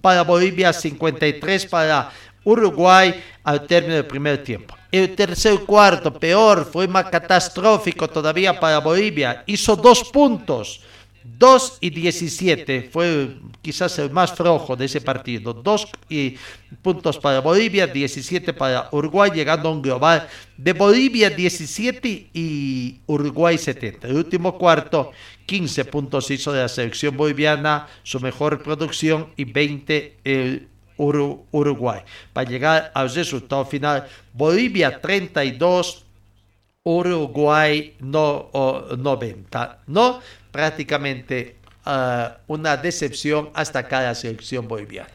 para Bolivia, 53 para Uruguay al término del primer tiempo. El tercer cuarto, peor, fue más catastrófico todavía para Bolivia, hizo dos puntos. 2 y 17 fue quizás el más flojo de ese partido. 2 y puntos para Bolivia, 17 para Uruguay, llegando a un global de Bolivia 17 y Uruguay 70. El último cuarto, 15 puntos hizo de la selección boliviana, su mejor producción y 20 el Uru Uruguay. Para llegar al resultado final, Bolivia 32, Uruguay no, oh, 90. No, prácticamente uh, una decepción hasta cada selección boliviana.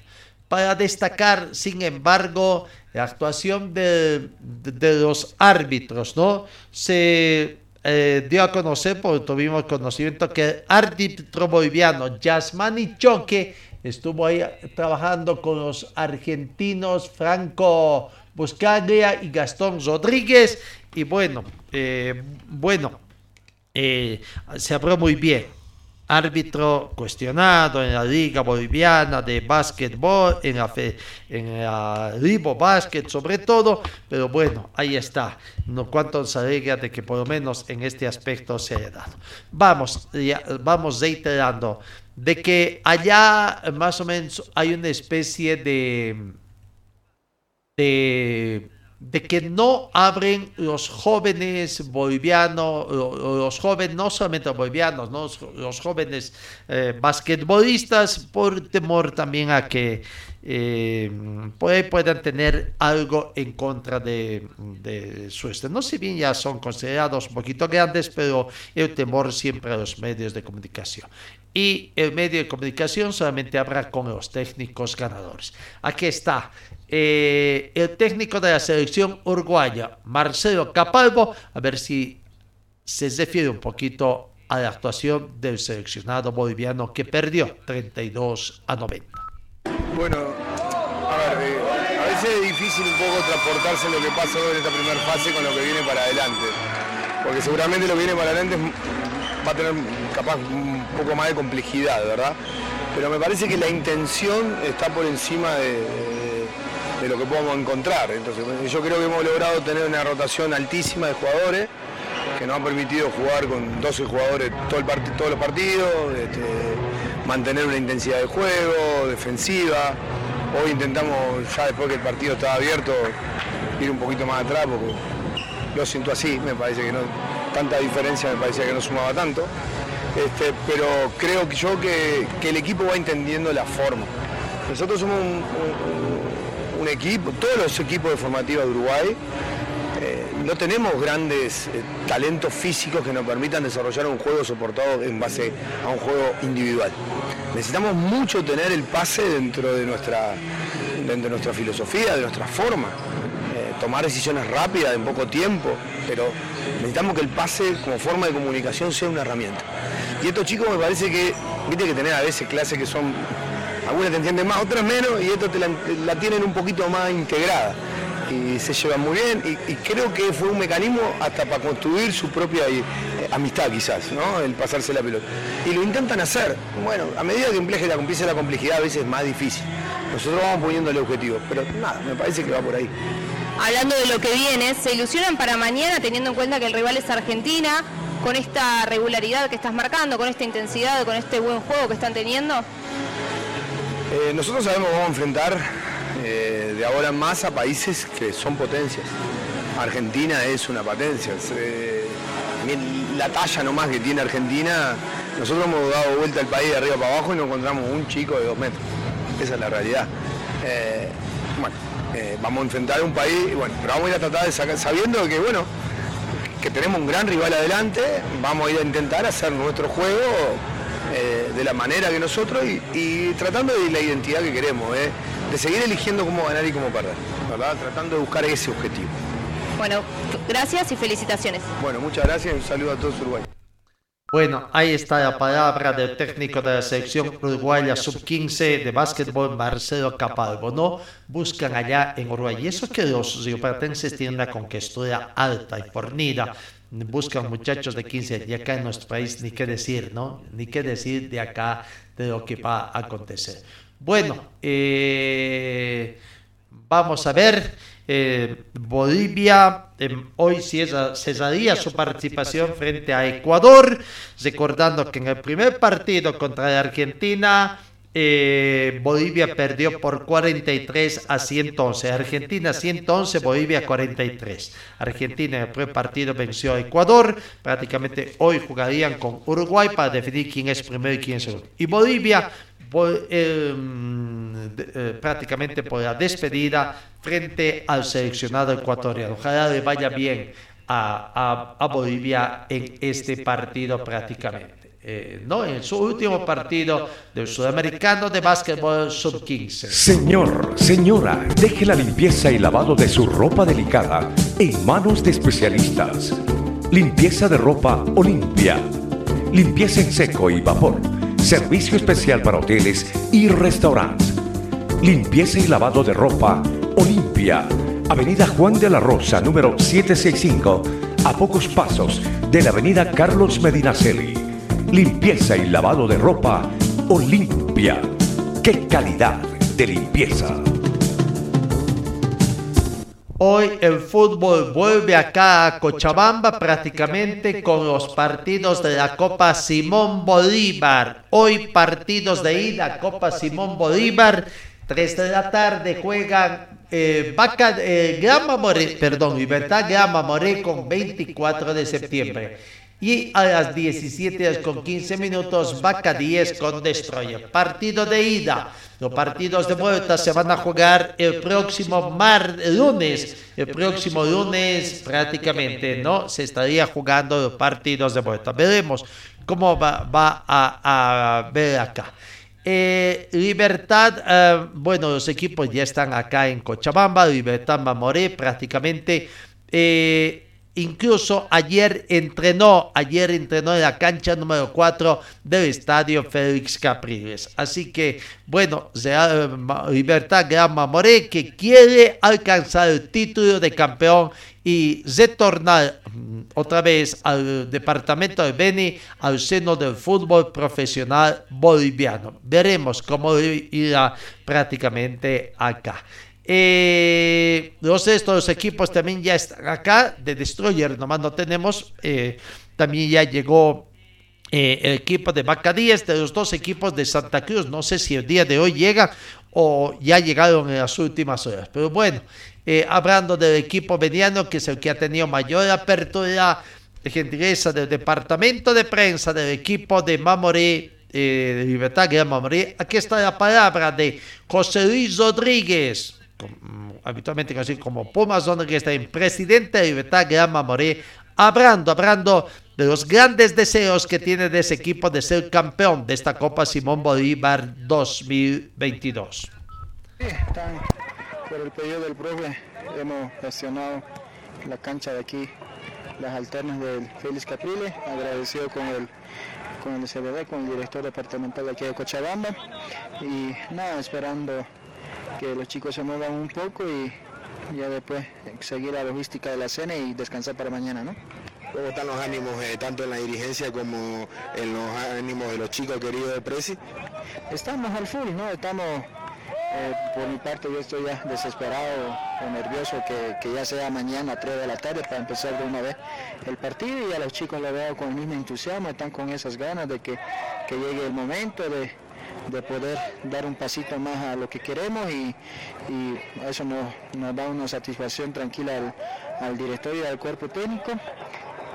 Para destacar, sin embargo, la actuación de, de, de los árbitros, ¿no? Se eh, dio a conocer, porque tuvimos conocimiento, que el árbitro boliviano Yasmani Choque estuvo ahí trabajando con los argentinos Franco Buscaglia y Gastón Rodríguez. Y bueno, eh, bueno, eh, se habló muy bien. árbitro cuestionado en la Liga Boliviana de Básquetbol, en la, fe, en la Libo Basket sobre todo, pero bueno, ahí está. No cuánto nos alegra de que por lo menos en este aspecto se haya dado. Vamos, ya, vamos reiterando de que allá más o menos hay una especie de de de que no abren los jóvenes bolivianos, los jóvenes, no solamente bolivianos, ¿no? los jóvenes eh, basquetbolistas, por temor también a que eh, puedan tener algo en contra de, de su este. No sé bien ya son considerados un poquito grandes, pero el temor siempre a los medios de comunicación y el medio de comunicación solamente habrá con los técnicos ganadores. Aquí está eh, el técnico de la selección uruguaya, Marcelo Capalvo, a ver si se refiere un poquito a la actuación del seleccionado boliviano que perdió 32 a 90. Bueno, a ver, eh, a veces es difícil un poco transportarse lo que pasó en esta primera fase con lo que viene para adelante, porque seguramente lo que viene para adelante va a tener capaz un poco más de complejidad, ¿verdad? Pero me parece que la intención está por encima de, de lo que podamos encontrar. Entonces, yo creo que hemos logrado tener una rotación altísima de jugadores que nos ha permitido jugar con 12 jugadores todo el todos los partidos, este, mantener una intensidad de juego, defensiva. Hoy intentamos, ya después que el partido estaba abierto, ir un poquito más atrás porque lo siento así, me parece que no, tanta diferencia me parecía que no sumaba tanto. Este, pero creo que yo que, el equipo va entendiendo la forma. Nosotros somos un equipo, todos los equipos de formativa de Uruguay, eh, no tenemos grandes eh, talentos físicos que nos permitan desarrollar un juego soportado en base a un juego individual. Necesitamos mucho tener el pase dentro de nuestra, dentro de nuestra filosofía, de nuestra forma. Eh, tomar decisiones rápidas en poco tiempo, pero necesitamos que el pase como forma de comunicación sea una herramienta. Y estos chicos me parece que, viste que tener a veces clases que son algunas te entienden más, otras menos, y esto te la, tienen un poquito más integrada. Y se llevan muy bien, y, creo que fue un mecanismo hasta para construir su propia eh, amistad quizás, ¿no? El pasarse la pelota. Y lo intentan hacer. Bueno, a medida que empiece la, empieza la complejidad a veces es más difícil. Nosotros vamos poniendo el objetivo, pero nada, me parece que va por ahí. Hablando de lo que viene, ¿se ilusionan para mañana teniendo en cuenta que el rival es Argentina? con esta regularidad que estás marcando, con esta intensidad, con este buen juego que están teniendo? Eh, nosotros sabemos que vamos a enfrentar eh, de ahora en más a países que son potencias. Argentina es una potencia. la talla nomás que tiene Argentina, nosotros hemos dado vuelta al país de arriba para abajo y nos encontramos un chico de dos metros. Esa es la realidad. Eh, bueno, vamos a enfrentar un país, bueno, pero vamos a ir a tratar de sacar, sabiendo que, bueno, que tenemos un gran rival adelante, vamos a ir a intentar hacer nuestro juego eh, de la manera que nosotros y, tratando de la identidad que queremos, eh, de seguir eligiendo cómo ganar y cómo perder, ¿verdad? Tratando de buscar ese objetivo. Bueno, gracias y felicitaciones. Bueno, muchas gracias y un saludo a todos Uruguay. Bueno, ahí está la palabra del técnico de la selección uruguaya sub-15 de básquetbol, Marcelo Capalvo, ¿no? Buscan allá en Uruguay. Y eso que los rioplatenses tienen una conquista alta y fornida buscan muchachos de 15 y acá en nuestro país ni qué decir, ¿no? Ni qué decir de acá de lo que va a acontecer. Bueno, eh, vamos a ver. Eh, Bolivia em, hoy cesaría su participación frente a Ecuador, recordando que en el primer partido contra la Argentina eh, Bolivia perdió por 43 a 111. Argentina 111, Bolivia 43. Argentina en el primer partido venció a Ecuador. Prácticamente hoy jugarían con Uruguay para definir quién es primero y quién es segundo. Y Bolivia em, eh, prácticamente por la despedida frente al seleccionado ecuatoriano. Ojalá le vaya bien a, a Bolivia en este partido prácticamente. Eh, no, en su último partido del Sudamericano de Básquetbol Sub-15. Señor, señora, deje la limpieza y lavado de su ropa delicada en manos de especialistas. Limpieza de ropa Olimpia. Limpieza en seco y vapor. Servicio especial para hoteles y restaurantes. Limpieza y lavado de ropa Olimpia. Avenida Juan de la Rosa, número 765, a pocos pasos de la Avenida Carlos Medinaceli limpieza y lavado de ropa Olimpia. ¡Qué calidad de limpieza! Hoy el fútbol vuelve acá a Cochabamba prácticamente con los partidos de la Copa Simón Bolívar. Hoy partidos de ida, Copa Simón Bolívar. 3 de la tarde juegan eh, Vaca, eh, Moré, perdón, Libertad Grama Moré con 24 de septiembre. Y a las 17 horas con 15 minutos, Vaca 10 con Destroyer. Partido de ida. Los partidos de vuelta se van a jugar el próximo mar, lunes. El próximo lunes prácticamente, ¿no? Se estaría jugando los partidos de vuelta. Veremos cómo va, va a, a ver acá. Eh, Libertad, eh, bueno, los equipos ya están acá en Cochabamba, Libertad Mamoré prácticamente. Eh, incluso ayer entrenó, ayer entrenó en la cancha número 4 del estadio Félix Capriles. Así que, bueno, Real Libertad Gran Mamoré que quiere alcanzar el título de campeón y retornar mm, otra vez al departamento de Beni, al seno del fútbol profesional boliviano. Veremos cómo irá prácticamente acá. Eh, los estos equipos también ya están acá, de Destroyer nomás no tenemos, eh, también ya llegó eh, el equipo de Macadíes, de los dos equipos de Santa Cruz, no sé si el día de hoy llegan o ya llegaron en las últimas horas, pero bueno, eh, hablando del equipo mediano, que es el que ha tenido mayor apertura de gentileza del departamento de prensa del equipo de Mamoré, eh, de Libertad Mamoré, aquí está la palabra de José Luis Rodríguez, habitualmente así como Pumas Rodríguez, también presidente de Libertad Gran Mamoré, hablando, hablando de los grandes deseos que tiene de ese equipo de ser campeón de esta Copa Simón Bolívar 2022. Tan, por el pedido del profe hemos gestionado la cancha de aquí, las alternas del Félix Caprile, agradecido con el con el CBD, con el director departamental de aquí de Cochabamba y nada, esperando que los chicos se muevan un poco y ya después seguir la logística de la cena y descansar para mañana, ¿no? ¿Cómo están los ánimos eh, tanto en la dirigencia como en los ánimos de los chicos queridos de Presi? Estamos al full, ¿no? Estamos, eh, por mi parte yo estoy ya desesperado o nervioso que, que, ya sea mañana a 3 de la tarde para empezar de una vez el partido y a los chicos los veo con el mismo entusiasmo, están con esas ganas de que, que llegue el momento de, de poder dar un pasito más a lo que queremos y, eso nos, nos, da una satisfacción tranquila al, al directorio y al cuerpo técnico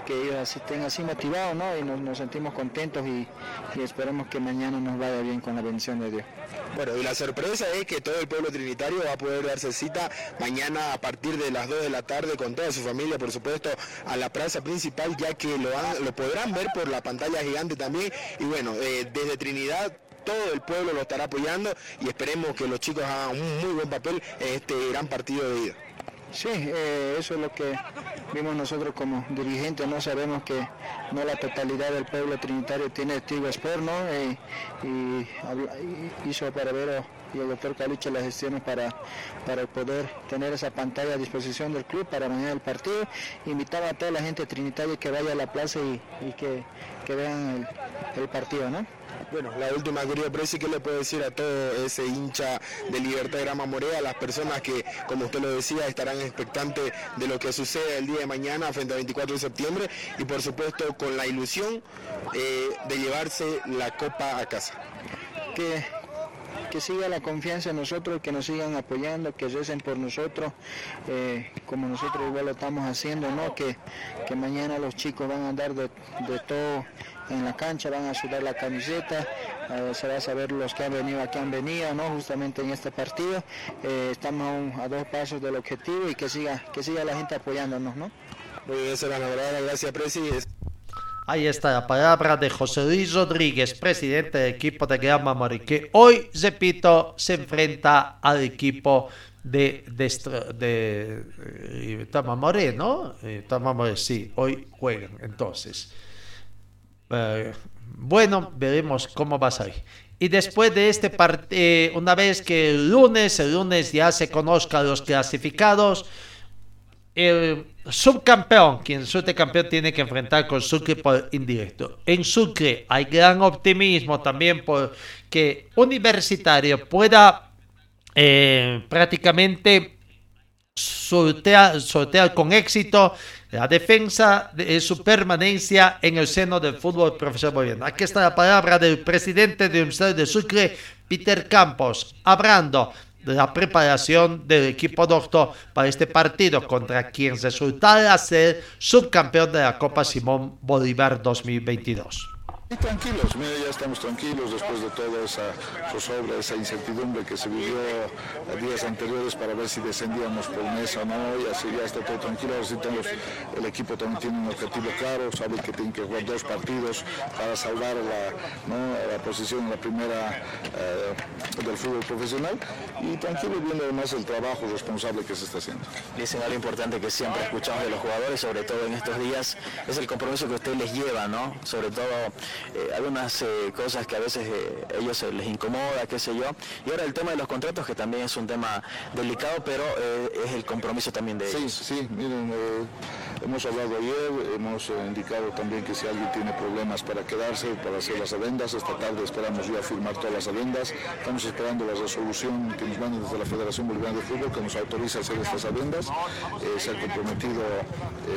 que ellos así estén así motivados ¿no? y nos, nos sentimos contentos y, y, esperemos que mañana nos vaya bien con la bendición de Dios. Bueno, y la sorpresa es que todo el pueblo trinitario va a poder darse cita mañana a partir de las 2 de la tarde con toda su familia, por supuesto, a la plaza principal, ya que lo, han, lo podrán ver por la pantalla gigante también. Y bueno, eh, desde Trinidad todo el pueblo lo estará apoyando y esperemos que los chicos hagan un muy buen papel en este gran partido de ida. Sí, eh, eso es lo que vimos nosotros como dirigentes, no sabemos que no la totalidad del pueblo trinitario tiene Tigo Sport, ¿no? Eh, y, y, hizo para ver y el doctor Caliche las gestiones para, para poder tener esa pantalla a disposición del club para mañana el partido. Invitaba a toda la gente trinitaria que vaya a la plaza y, que, que, vean el partido, ¿no? Bueno, la última, querido Presi, ¿qué le puede decir a todo ese hincha de Libertad de Grama Morea, a las personas que, como usted lo decía, estarán expectantes de lo que sucede el día de mañana frente al 24 de septiembre y por supuesto con la ilusión eh, de llevarse la copa a casa? Que siga la confianza en nosotros, que nos sigan apoyando, que recen por nosotros, eh, como nosotros igual lo estamos haciendo, ¿no? Que, que mañana los chicos van a andar de, de todo en la cancha, van a sudar la camiseta, eh, se va a saber los que han venido, a qué han venido, ¿no? Justamente en este partido. Eh, estamos a, un, a, dos pasos del objetivo y que siga, que siga la gente apoyándonos, ¿no? Muy bien, verdad, gracias, presidente. Ahí está la palabra de José Luis Rodríguez, presidente del equipo de Gran Mamoré, que hoy, repito, se enfrenta al equipo de, de, de, de Tamamoré, ¿no? Tamamoré, sí, hoy juegan entonces. Uh, bueno, veremos cómo va a salir. Y después de este partido, eh, una vez que el lunes, el lunes ya se conozcan los clasificados, el subcampeón, quien suerte campeón tiene que enfrentar con Sucre por indirecto. En Sucre hay gran optimismo también por que Universitario pueda eh, prácticamente sortear, con éxito la defensa de su permanencia en el seno del fútbol profesional boliviano. Aquí está la palabra del presidente de Universidad de Sucre, Peter Campos, hablando la preparación del equipo doctor para este partido contra quien resultará ser subcampeón de la Copa Simón Bolívar 2022. Y tranquilos, mira, ya estamos tranquilos después de toda esa zozobra, esa incertidumbre que se vivió días anteriores para ver si descendíamos por mesa o no, y así ya está todo tranquilo. Ahora sí tenemos, el equipo también tiene un objetivo claro, sabe que tiene que jugar dos partidos para salvar la posición en la primera eh, del fútbol profesional y tranquilo viendo además el trabajo responsable que se está haciendo. Dicen algo importante que siempre escuchamos de los jugadores, sobre todo en estos días, es el compromiso que usted les lleva, ¿no? Sobre todo eh, algunas eh, cosas que a veces eh, ellos se les incomoda, qué sé yo. Y ahora el tema de los contratos, que también es un tema delicado, pero eh, es el compromiso también de Sí, ellos. sí, miren, eh, hemos hablado ayer, hemos eh, indicado también que si alguien tiene problemas para quedarse, para hacer las adendas, esta tarde esperamos ya firmar todas las adendas, estamos esperando la resolución que nos manden desde la Federación Boliviana de Fútbol que nos autoriza a hacer estas adendas, Eh, se ha comprometido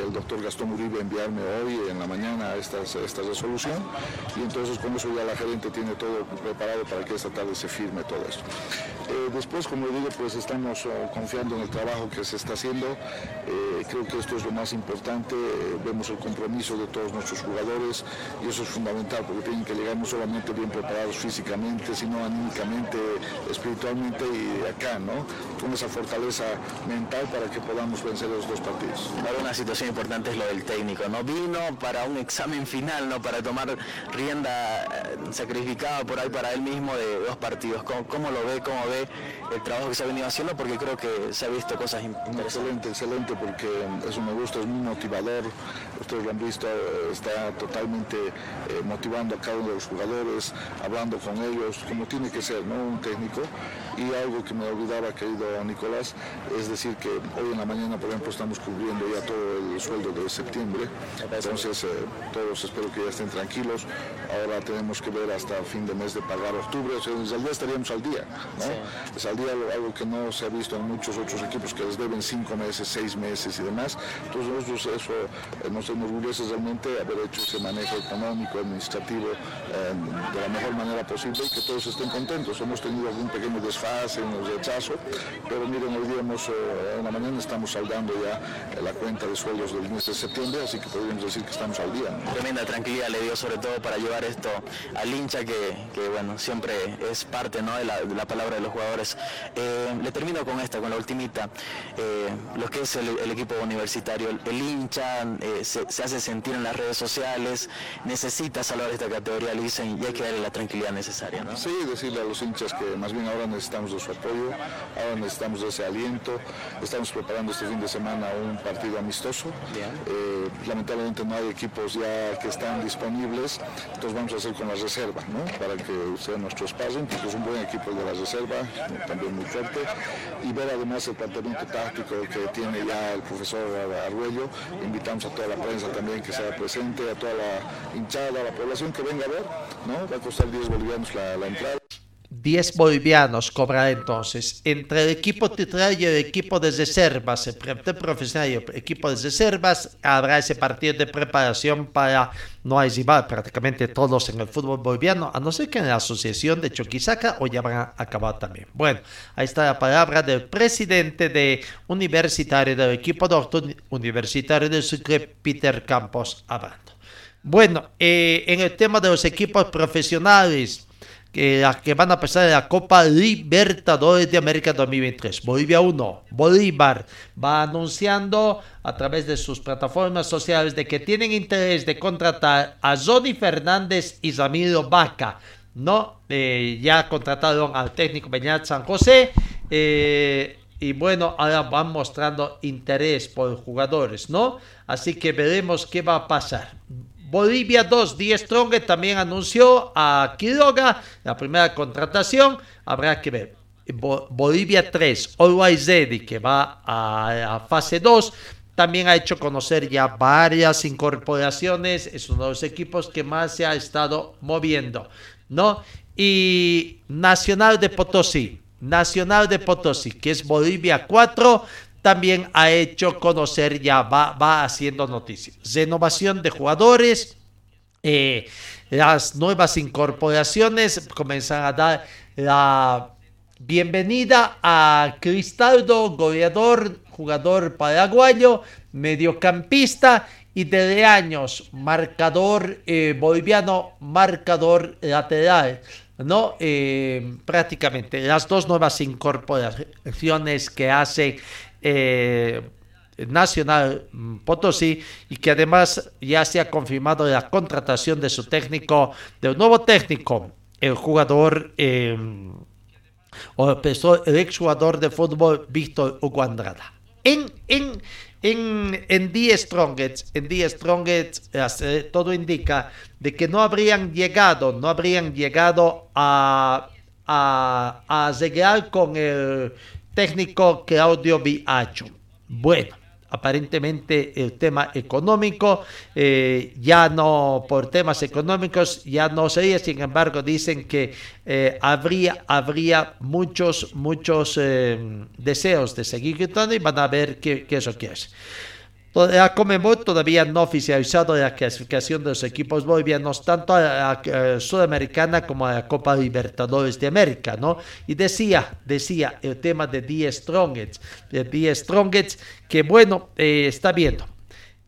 el doctor Gastón Uribe a enviarme hoy en la mañana estas, esta resolución y entonces con eso ya la gerente tiene todo preparado para que esta tarde se firme todo esto. Eh, después, como digo, pues estamos eh, confiando en el trabajo que se está haciendo. Eh, creo que esto es lo más importante. Eh, vemos el compromiso de todos nuestros jugadores y eso es fundamental porque tienen que llegar no solamente bien preparados físicamente, sino anímicamente, espiritualmente y acá, ¿no? Con esa fortaleza mental para que podamos vencer los dos partidos. Ahora una situación importante es lo del técnico, ¿no? Vino para un examen final, ¿no? Para tomar rienda eh, sacrificada por ahí para él mismo de dos partidos. ¿Cómo, cómo lo ve? ¿Cómo ve el trabajo que se ha venido haciendo? Porque creo que se ha visto cosas interesantes. Excelente, excelente, porque eso me gusta, es muy motivador. Ustedes lo han visto, eh, está totalmente eh, motivando a cada uno de los jugadores, hablando con ellos, como tiene que ser, ¿no? Un técnico. Y algo que me olvidaba, querido Nicolás, es decir que hoy en la mañana, por ejemplo, estamos cubriendo ya todo el sueldo de septiembre. Entonces, eh, todos espero que ya estén tranquilos. Ahora tenemos que ver hasta fin de mes de pagar octubre. O sea, desde el día estaríamos al día, ¿no? Es al día algo- algo que no se ha visto en muchos otros equipos que les deben cinco meses, seis meses y demás. Entonces, nosotros eso eh, nos enorgullece realmente haber hecho ese manejo económico, administrativo eh, de la mejor manera posible y que todos estén contentos. Hemos tenido algún pequeño desfase, un rechazo, pero miren, hoy día hemos, eh, en la mañana estamos saldando ya la cuenta de sueldos del mes de septiembre, así que podríamos decir que estamos al día. ¿no? Tremenda tranquilidad le dio sobre todo para llevar esto al hincha que, que, bueno, siempre es parte ¿no? de, la, de la palabra de los jugadores. Eh, le termino con esta, con la ultimita. Eh, lo que es el, el equipo universitario, el, el hincha eh, se, se hace sentir en las redes sociales, necesita salvar esta categoría, le dicen, y hay que darle la tranquilidad necesaria. ¿no? Sí, decirle a los hinchas que más bien ahora necesitamos de su apoyo, ahora necesitamos de ese aliento. Estamos preparando este fin de semana un partido amistoso. Eh, lamentablemente no hay equipos ya que están disponibles, entonces vamos a hacer con la reserva, ¿no? Para que sea nuestro espacio, porque es un buen equipo de la reserva, también muy fuerte, y ver además el planteamiento táctico que tiene ya el profesor Arguello. Invitamos a toda la prensa también que sea presente, a toda la hinchada, a la población que venga a ver, ¿no? Va a costar 10 bolivianos la, la entrada. 10 bolivianos cobrará entonces entre el equipo titular y el equipo de reservas, el profesional y el equipo de reservas, habrá ese partido de preparación para no hay rival prácticamente todos en el fútbol boliviano, a no ser que en la asociación de Choquisaca o ya habrán acabado también. Bueno, ahí está la palabra del presidente de universitario del equipo doctor universitario de Sucre, Peter Campos, hablando. Bueno, eh, en el tema de los equipos profesionales, que, la- que van a pasar en la Copa Libertadores de América 2023. Bolivia 1, Bolívar va anunciando a través de sus plataformas sociales de que tienen interés de contratar a Johnny Fernández y Ramiro Vaca. No, Eh, ya contrataron al técnico Beñat San José. eh, y bueno, ahora van mostrando interés por jugadores, ¿no? Así que veremos qué va a pasar. Bolivia 2, Die Strong también anunció a Quiroga la primera contratación. Habrá que ver. Bo- Bolivia 3, Always Ready, que va a, a fase 2. también ha hecho conocer ya varias incorporaciones, es uno de los equipos que más se ha estado moviendo, ¿no? Y Nacional de Potosí, Nacional de Potosí, que es Bolivia 4, también ha hecho conocer, ya va, va haciendo noticias. Renovación de jugadores, eh, las nuevas incorporaciones comienzan a dar la bienvenida a Cristaldo, goleador, jugador paraguayo, mediocampista y desde años, marcador eh, boliviano, marcador lateral. ¿no? Eh, prácticamente las dos nuevas incorporaciones que hace eh, Nacional Potosí y que además ya se ha confirmado la contratación de su técnico, de un nuevo técnico, el jugador eh, o el exjugador de fútbol Víctor Hugo Andrada. En, en, en, en Strongest, en eh, todo indica de que no habrían llegado, no habrían llegado a, a, a llegar con el técnico Claudio Viacho. Bueno, aparentemente el tema económico, eh, ya no por temas económicos, ya no sería, sin embargo, dicen que eh, habría, habría muchos, muchos eh, deseos de seguir gritando y van a ver qué, qué eso que es. La Comembol todavía no ha oficializado la clasificación de los equipos bolivianos tanto a la Sudamericana como a la Copa Libertadores de América, ¿no? Y decía, decía el tema de Die Strongets, de Die Strongets, que bueno, eh, está viendo.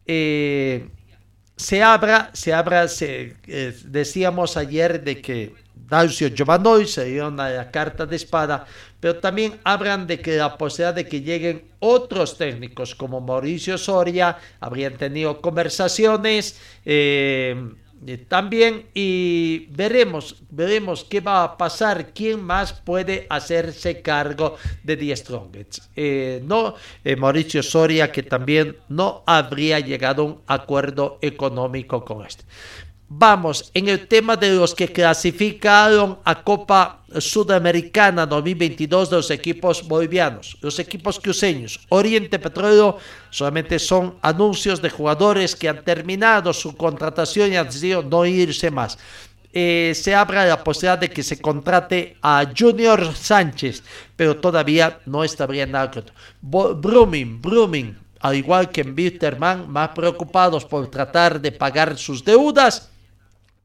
Eh, se abra, se abra, se, eh, decíamos ayer de que Dalcio Giovannoi se dio la carta de espada, pero también hablan de que la posibilidad de que lleguen otros técnicos como Mauricio Soria, habrían tenido conversaciones eh, también y veremos, veremos qué va a pasar, quién más puede hacerse cargo de The Strongest. Eh, no, eh, Mauricio Soria que también no habría llegado a un acuerdo económico con este. Vamos, en el tema de los que clasificaron a Copa Sudamericana 2022 de los equipos bolivianos, los equipos cruceños, Oriente Petróleo, solamente son anuncios de jugadores que han terminado su contratación y han decidido no irse más. Eh, se abre la posibilidad de que se contrate a Junior Sánchez, pero todavía no estaría nada claro. Brumming, Brumming, al igual que en Bitterman, más preocupados por tratar de pagar sus deudas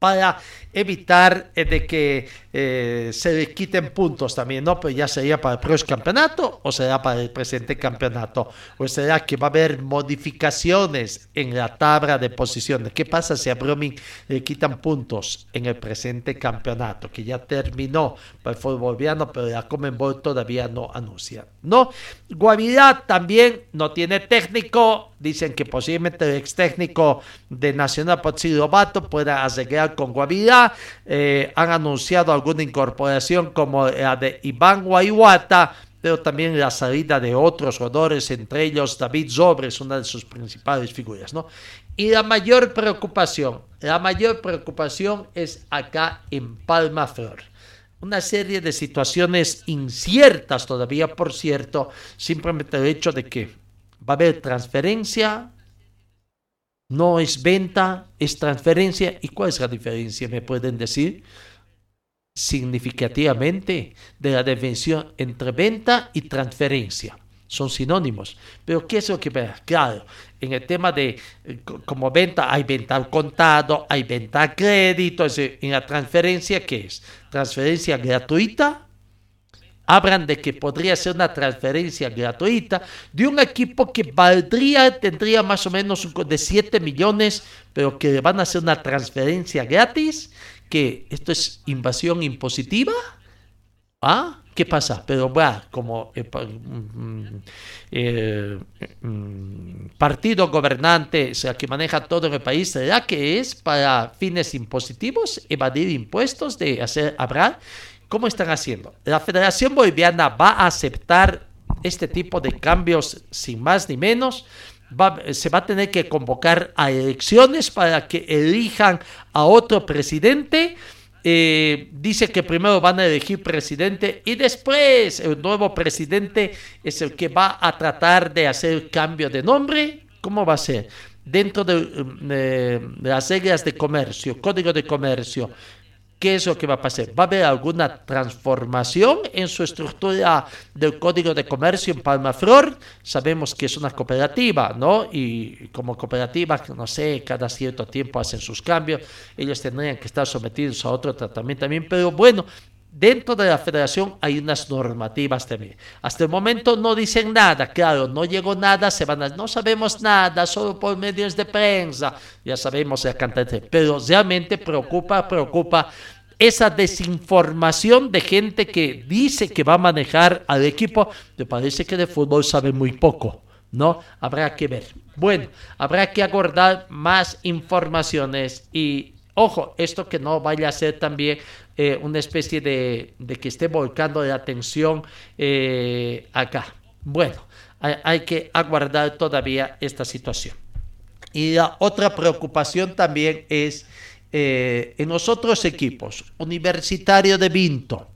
para evitar eh, de que eh, se le quiten puntos también, ¿no? Pues ya sería para el próximo campeonato o será para el presente campeonato. O será que va a haber modificaciones en la tabla de posiciones. ¿Qué pasa si a Brumming le quitan puntos en el presente campeonato? Que ya terminó para el fútbol boliviano, pero la Comenbol todavía no anuncia. ¿No? Guavirá también no tiene técnico. Dicen que posiblemente el ex técnico de Nacional Potsi pueda arreglar con Guavirá. Eh, han anunciado alguna incorporación como la de Iván Guayuata, pero también la salida de otros jugadores, entre ellos David Zobres, una de sus principales figuras, ¿no? Y la mayor preocupación, la mayor preocupación es acá en Palma Flor. Una serie de situaciones inciertas todavía, por cierto, simplemente el hecho de que va a haber transferencia, no es venta, es transferencia. ¿Y cuál es la diferencia? ¿Me pueden decir? Significativamente de la definición entre venta y transferencia. Son sinónimos. Pero ¿qué es lo que Claro, en el tema de eh, como venta, hay venta al contado, hay venta a crédito. En la transferencia, ¿qué es? Transferencia gratuita hablan de que podría ser una transferencia gratuita de un equipo que valdría, tendría más o menos de 7 millones, pero que van a hacer una transferencia gratis, que esto es invasión impositiva. ¿Ah? ¿Qué pasa? Pero va, como eh, mm, eh, mm, partido gobernante, sea, que maneja todo el país, ¿será que es para fines impositivos, evadir impuestos, de hacer hablar? ¿Cómo están haciendo? La Federación Boliviana va a aceptar este tipo de cambios sin más ni menos. Se va a tener que convocar a elecciones para que elijan a otro presidente. Eh, dice que primero van a elegir presidente y después el nuevo presidente es el que va a tratar de hacer cambio de nombre ¿Cómo va a ser? Dentro de, eh, de las reglas de comercio, código de comercio, ¿Qué es lo que va a pasar? ¿Va a haber alguna transformación en su estructura del código de comercio en Palmaflor? Sabemos que es una cooperativa, ¿no? Y como cooperativa, no sé, cada cierto tiempo hacen sus cambios, ellos tendrían que estar sometidos a otro tratamiento también, pero bueno, Dentro de la federación hay unas normativas también. Hasta el momento no dicen nada, claro, no llegó nada, se van a, no sabemos nada, solo por medios de prensa, ya sabemos la cantante, pero realmente preocupa, preocupa esa desinformación de gente que dice que va a manejar al equipo, me parece que de fútbol sabe muy poco, ¿no? Habrá que ver. Bueno, habrá que acordar más informaciones y ojo, esto que no vaya a ser también eh, una especie de, que esté volcando la atención eh, acá. Bueno, hay, que aguardar todavía esta situación. Y la otra preocupación también es eh, en los otros equipos. Universitario de Vinto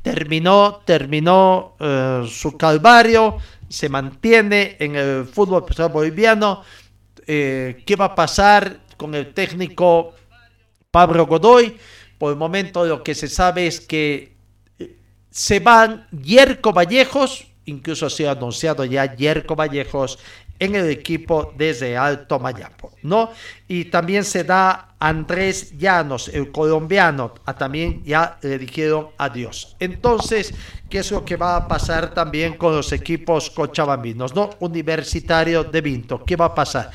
terminó, terminó su calvario, se mantiene en el fútbol boliviano. ¿Qué va a pasar con el técnico Pablo Godoy? Por el momento lo que se sabe es que eh, se van Yerko Vallejos, incluso se ha anunciado ya Yerko Vallejos en el equipo desde Alto Mayapo, ¿no? Y también se da Andrés Llanos, el colombiano, a también ya le dijeron adiós. Entonces, ¿qué es lo que va a pasar también con los equipos cochabambinos, ¿no? Universitario de Vinto, ¿qué va a pasar?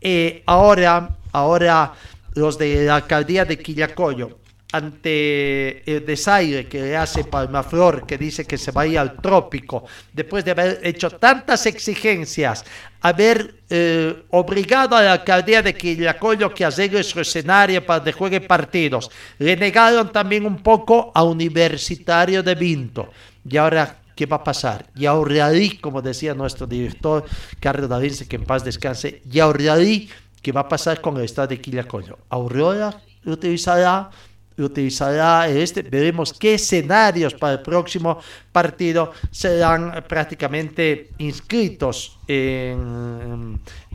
Eh, ahora, ahora los de la alcaldía de Quillacoyo ante el desaire que le hace Palmaflor, que dice que se va a ir al trópico, después de haber hecho tantas exigencias, haber eh, obligado a la alcaldía de Quillacollo que arregle su escenario para que juegue partidos. Le negaron también un poco a Universitario de Vinto. Y ahora, ¿qué va a pasar? Y ahorrarí, como decía nuestro director Carlos David, que en paz descanse, y ahorrarí, ¿qué va a pasar con el estado de Quillacollo? Aurora utilizará utilizará este. Veremos qué escenarios para el próximo partido serán prácticamente inscritos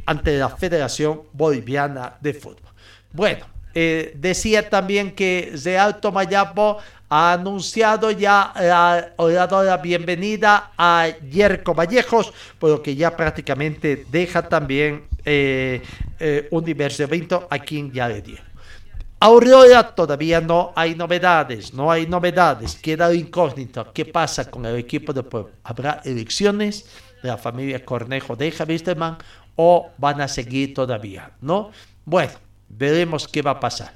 ante la Federación Boliviana de Fútbol. Bueno, eh, decía también que de Alto Mayapo ha anunciado ya, la bienvenida a Yerko Vallejos, por lo que ya prácticamente deja también eh, eh, un diverso evento a quien ya le dio. Aurora todavía no hay novedades, no hay novedades, queda incógnito. ¿Qué pasa con el equipo de pueblo? ¿Habrá elecciones la familia Cornejo de Wisterman o van a seguir todavía? ¿No? Bueno, veremos qué va a pasar.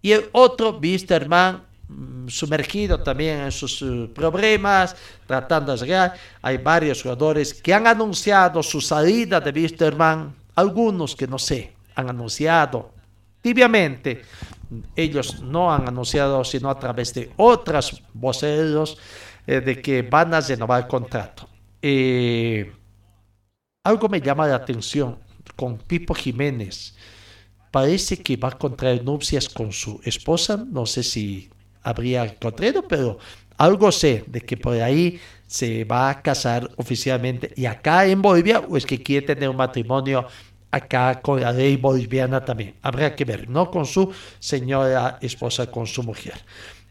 Y el otro, Wisterman, mm, sumergido también en sus eh, problemas, tratando de llegar. Hay varios jugadores que han anunciado su salida de Wisterman, algunos que no sé, han anunciado tibiamente ellos no han anunciado, sino a través de otras voceros, eh, de que van a renovar contrato. Eh, algo me llama la atención con Pipo Jiménez. Parece que va a contraer nupcias con su esposa. No sé si habría contraído, pero algo sé de que por ahí se va a casar oficialmente. Y acá en Bolivia, o es que quiere tener un matrimonio acá con la ley boliviana también. Habrá que ver, no con su señora esposa, con su mujer.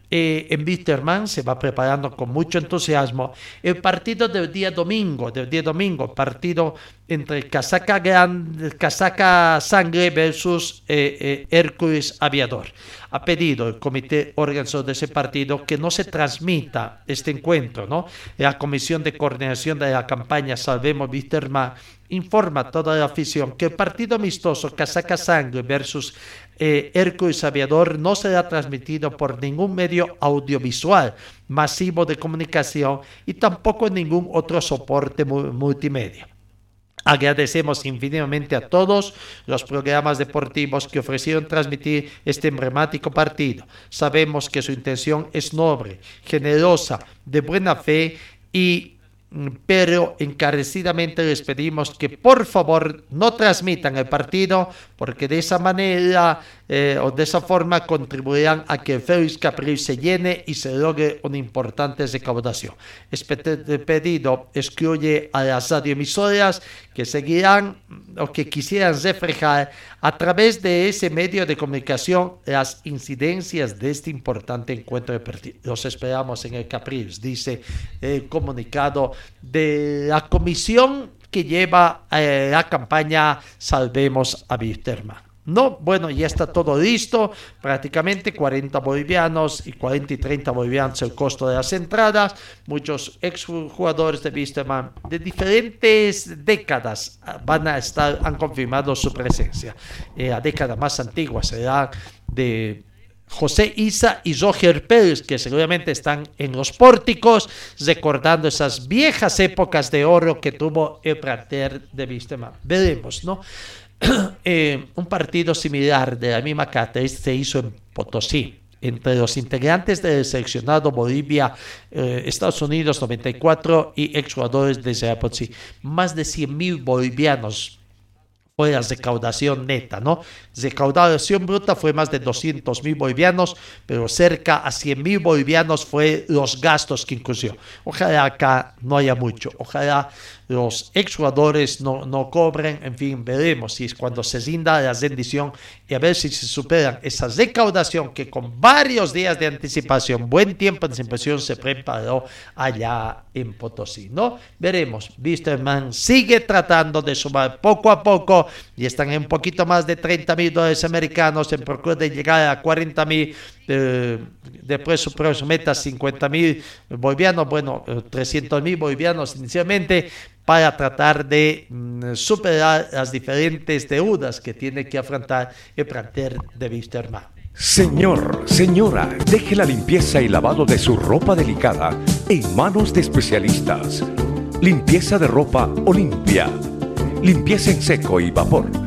Eh, en Bitterman se va preparando con mucho entusiasmo el partido del día domingo, del día domingo, partido entre Casaca, Gran, Casaca Sangre versus eh, eh, Hércules Aviador. Ha pedido el comité organizador de ese partido que no se transmita este encuentro, ¿no? La Comisión de Coordinación de la campaña Salvemos Bitterman informa toda la afición que el partido amistoso Casaca Sangre versus eh, Hércules Aviador no será transmitido por ningún medio audiovisual masivo de comunicación y tampoco ningún otro soporte multimedia. Agradecemos infinitamente a todos los programas deportivos que ofrecieron transmitir este emblemático partido. Sabemos que su intención es noble, generosa, de buena fe y pero encarecidamente les pedimos que por favor no transmitan el partido porque de esa manera eh, o de esa forma contribuirán a que Félix Capriles se llene y se logre una importante recaudación. Este pedido excluye a las radioemisoras que seguirán o que quisieran reflejar a través de ese medio de comunicación las incidencias de este importante encuentro de partido. Los esperamos en el Capriles, dice el comunicado de la comisión que lleva eh, la campaña Salvemos a Wisterman. No, bueno, ya está todo listo, prácticamente 40 bolivianos y 40 y 30 bolivianos el costo de las entradas. Muchos exjugadores de Wisterman de diferentes décadas ah, van a estar, han confirmado su presencia. Eh, la década más antigua será de José Isa y Roger Pérez, que seguramente están en los pórticos, recordando esas viejas épocas de oro que tuvo el plantel de Wisterman. Veremos, ¿no? <clears throat> Eh, un partido similar de la misma característica se hizo en Potosí. Entre los integrantes del seleccionado Bolivia, eh, Estados Unidos 94 y exjugadores de Potosí. Más de 100.000 bolivianos fue la recaudación neta, ¿no? Recaudación bruta fue más de 200 mil bolivianos, pero cerca a 100 mil bolivianos fue los gastos que incluyó. Ojalá acá no haya mucho, ojalá los exjugadores no, no cobren, en fin, veremos si es cuando se rinda la rendición y a ver si se superan esa recaudación que con varios días de anticipación, buen tiempo de anticipación se preparó allá en Potosí, ¿no? Veremos, Wisterman sigue tratando de sumar poco a poco y están en un poquito más de 30 mil americanos en procura de llegar a 40 mil eh, después su meta 50 mil bolivianos, bueno, 300 eh, mil bolivianos inicialmente, para tratar de mm, superar las diferentes deudas que tiene que afrontar el plantel de Wisterman. Señor, señora, deje la limpieza y lavado de su ropa delicada en manos de especialistas. Limpieza de ropa Olimpia. Limpieza en seco y vapor.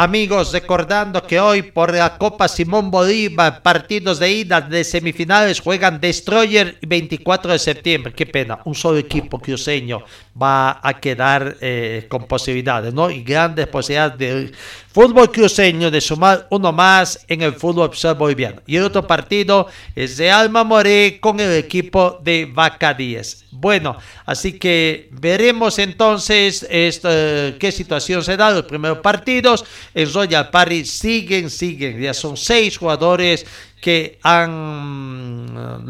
Amigos, recordando que hoy por la Copa Simón Bolívar, partidos de ida de semifinales juegan Destroyer y 24 de septiembre. Qué pena, un solo equipo cruceño va a quedar eh, con posibilidades, ¿no? Y grandes posibilidades de fútbol cruceño de sumar uno más en el fútbol boliviano. Y el otro partido es de Alma Moré con el equipo de Vaca 10. Bueno, así que veremos entonces qué situación se da. Los primeros partidos en Royal Party siguen, siguen. Ya son seis jugadores que han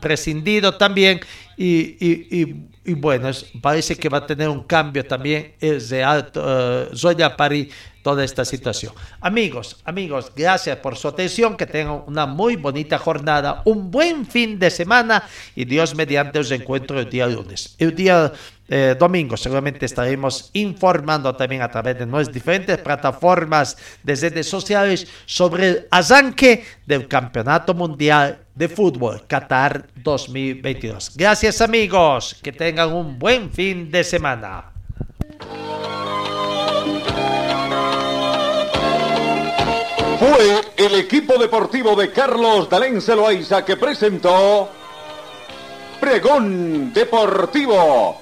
prescindido también y, bueno, parece que va a tener un cambio también es de alto, uh, Royal Party toda esta situación. Amigos, amigos, gracias por su atención, que tengan una muy bonita jornada, un buen fin de semana y Dios mediante os encuentro el día lunes. El día eh, domingo seguramente estaremos informando también a través de nuestras diferentes plataformas de redes sociales sobre el arranque del Campeonato Mundial de Fútbol Qatar 2022. Gracias amigos, que tengan un buen fin de semana. Fue el equipo deportivo de Carlos Dalén Celoaiza que presentó Pregón Deportivo.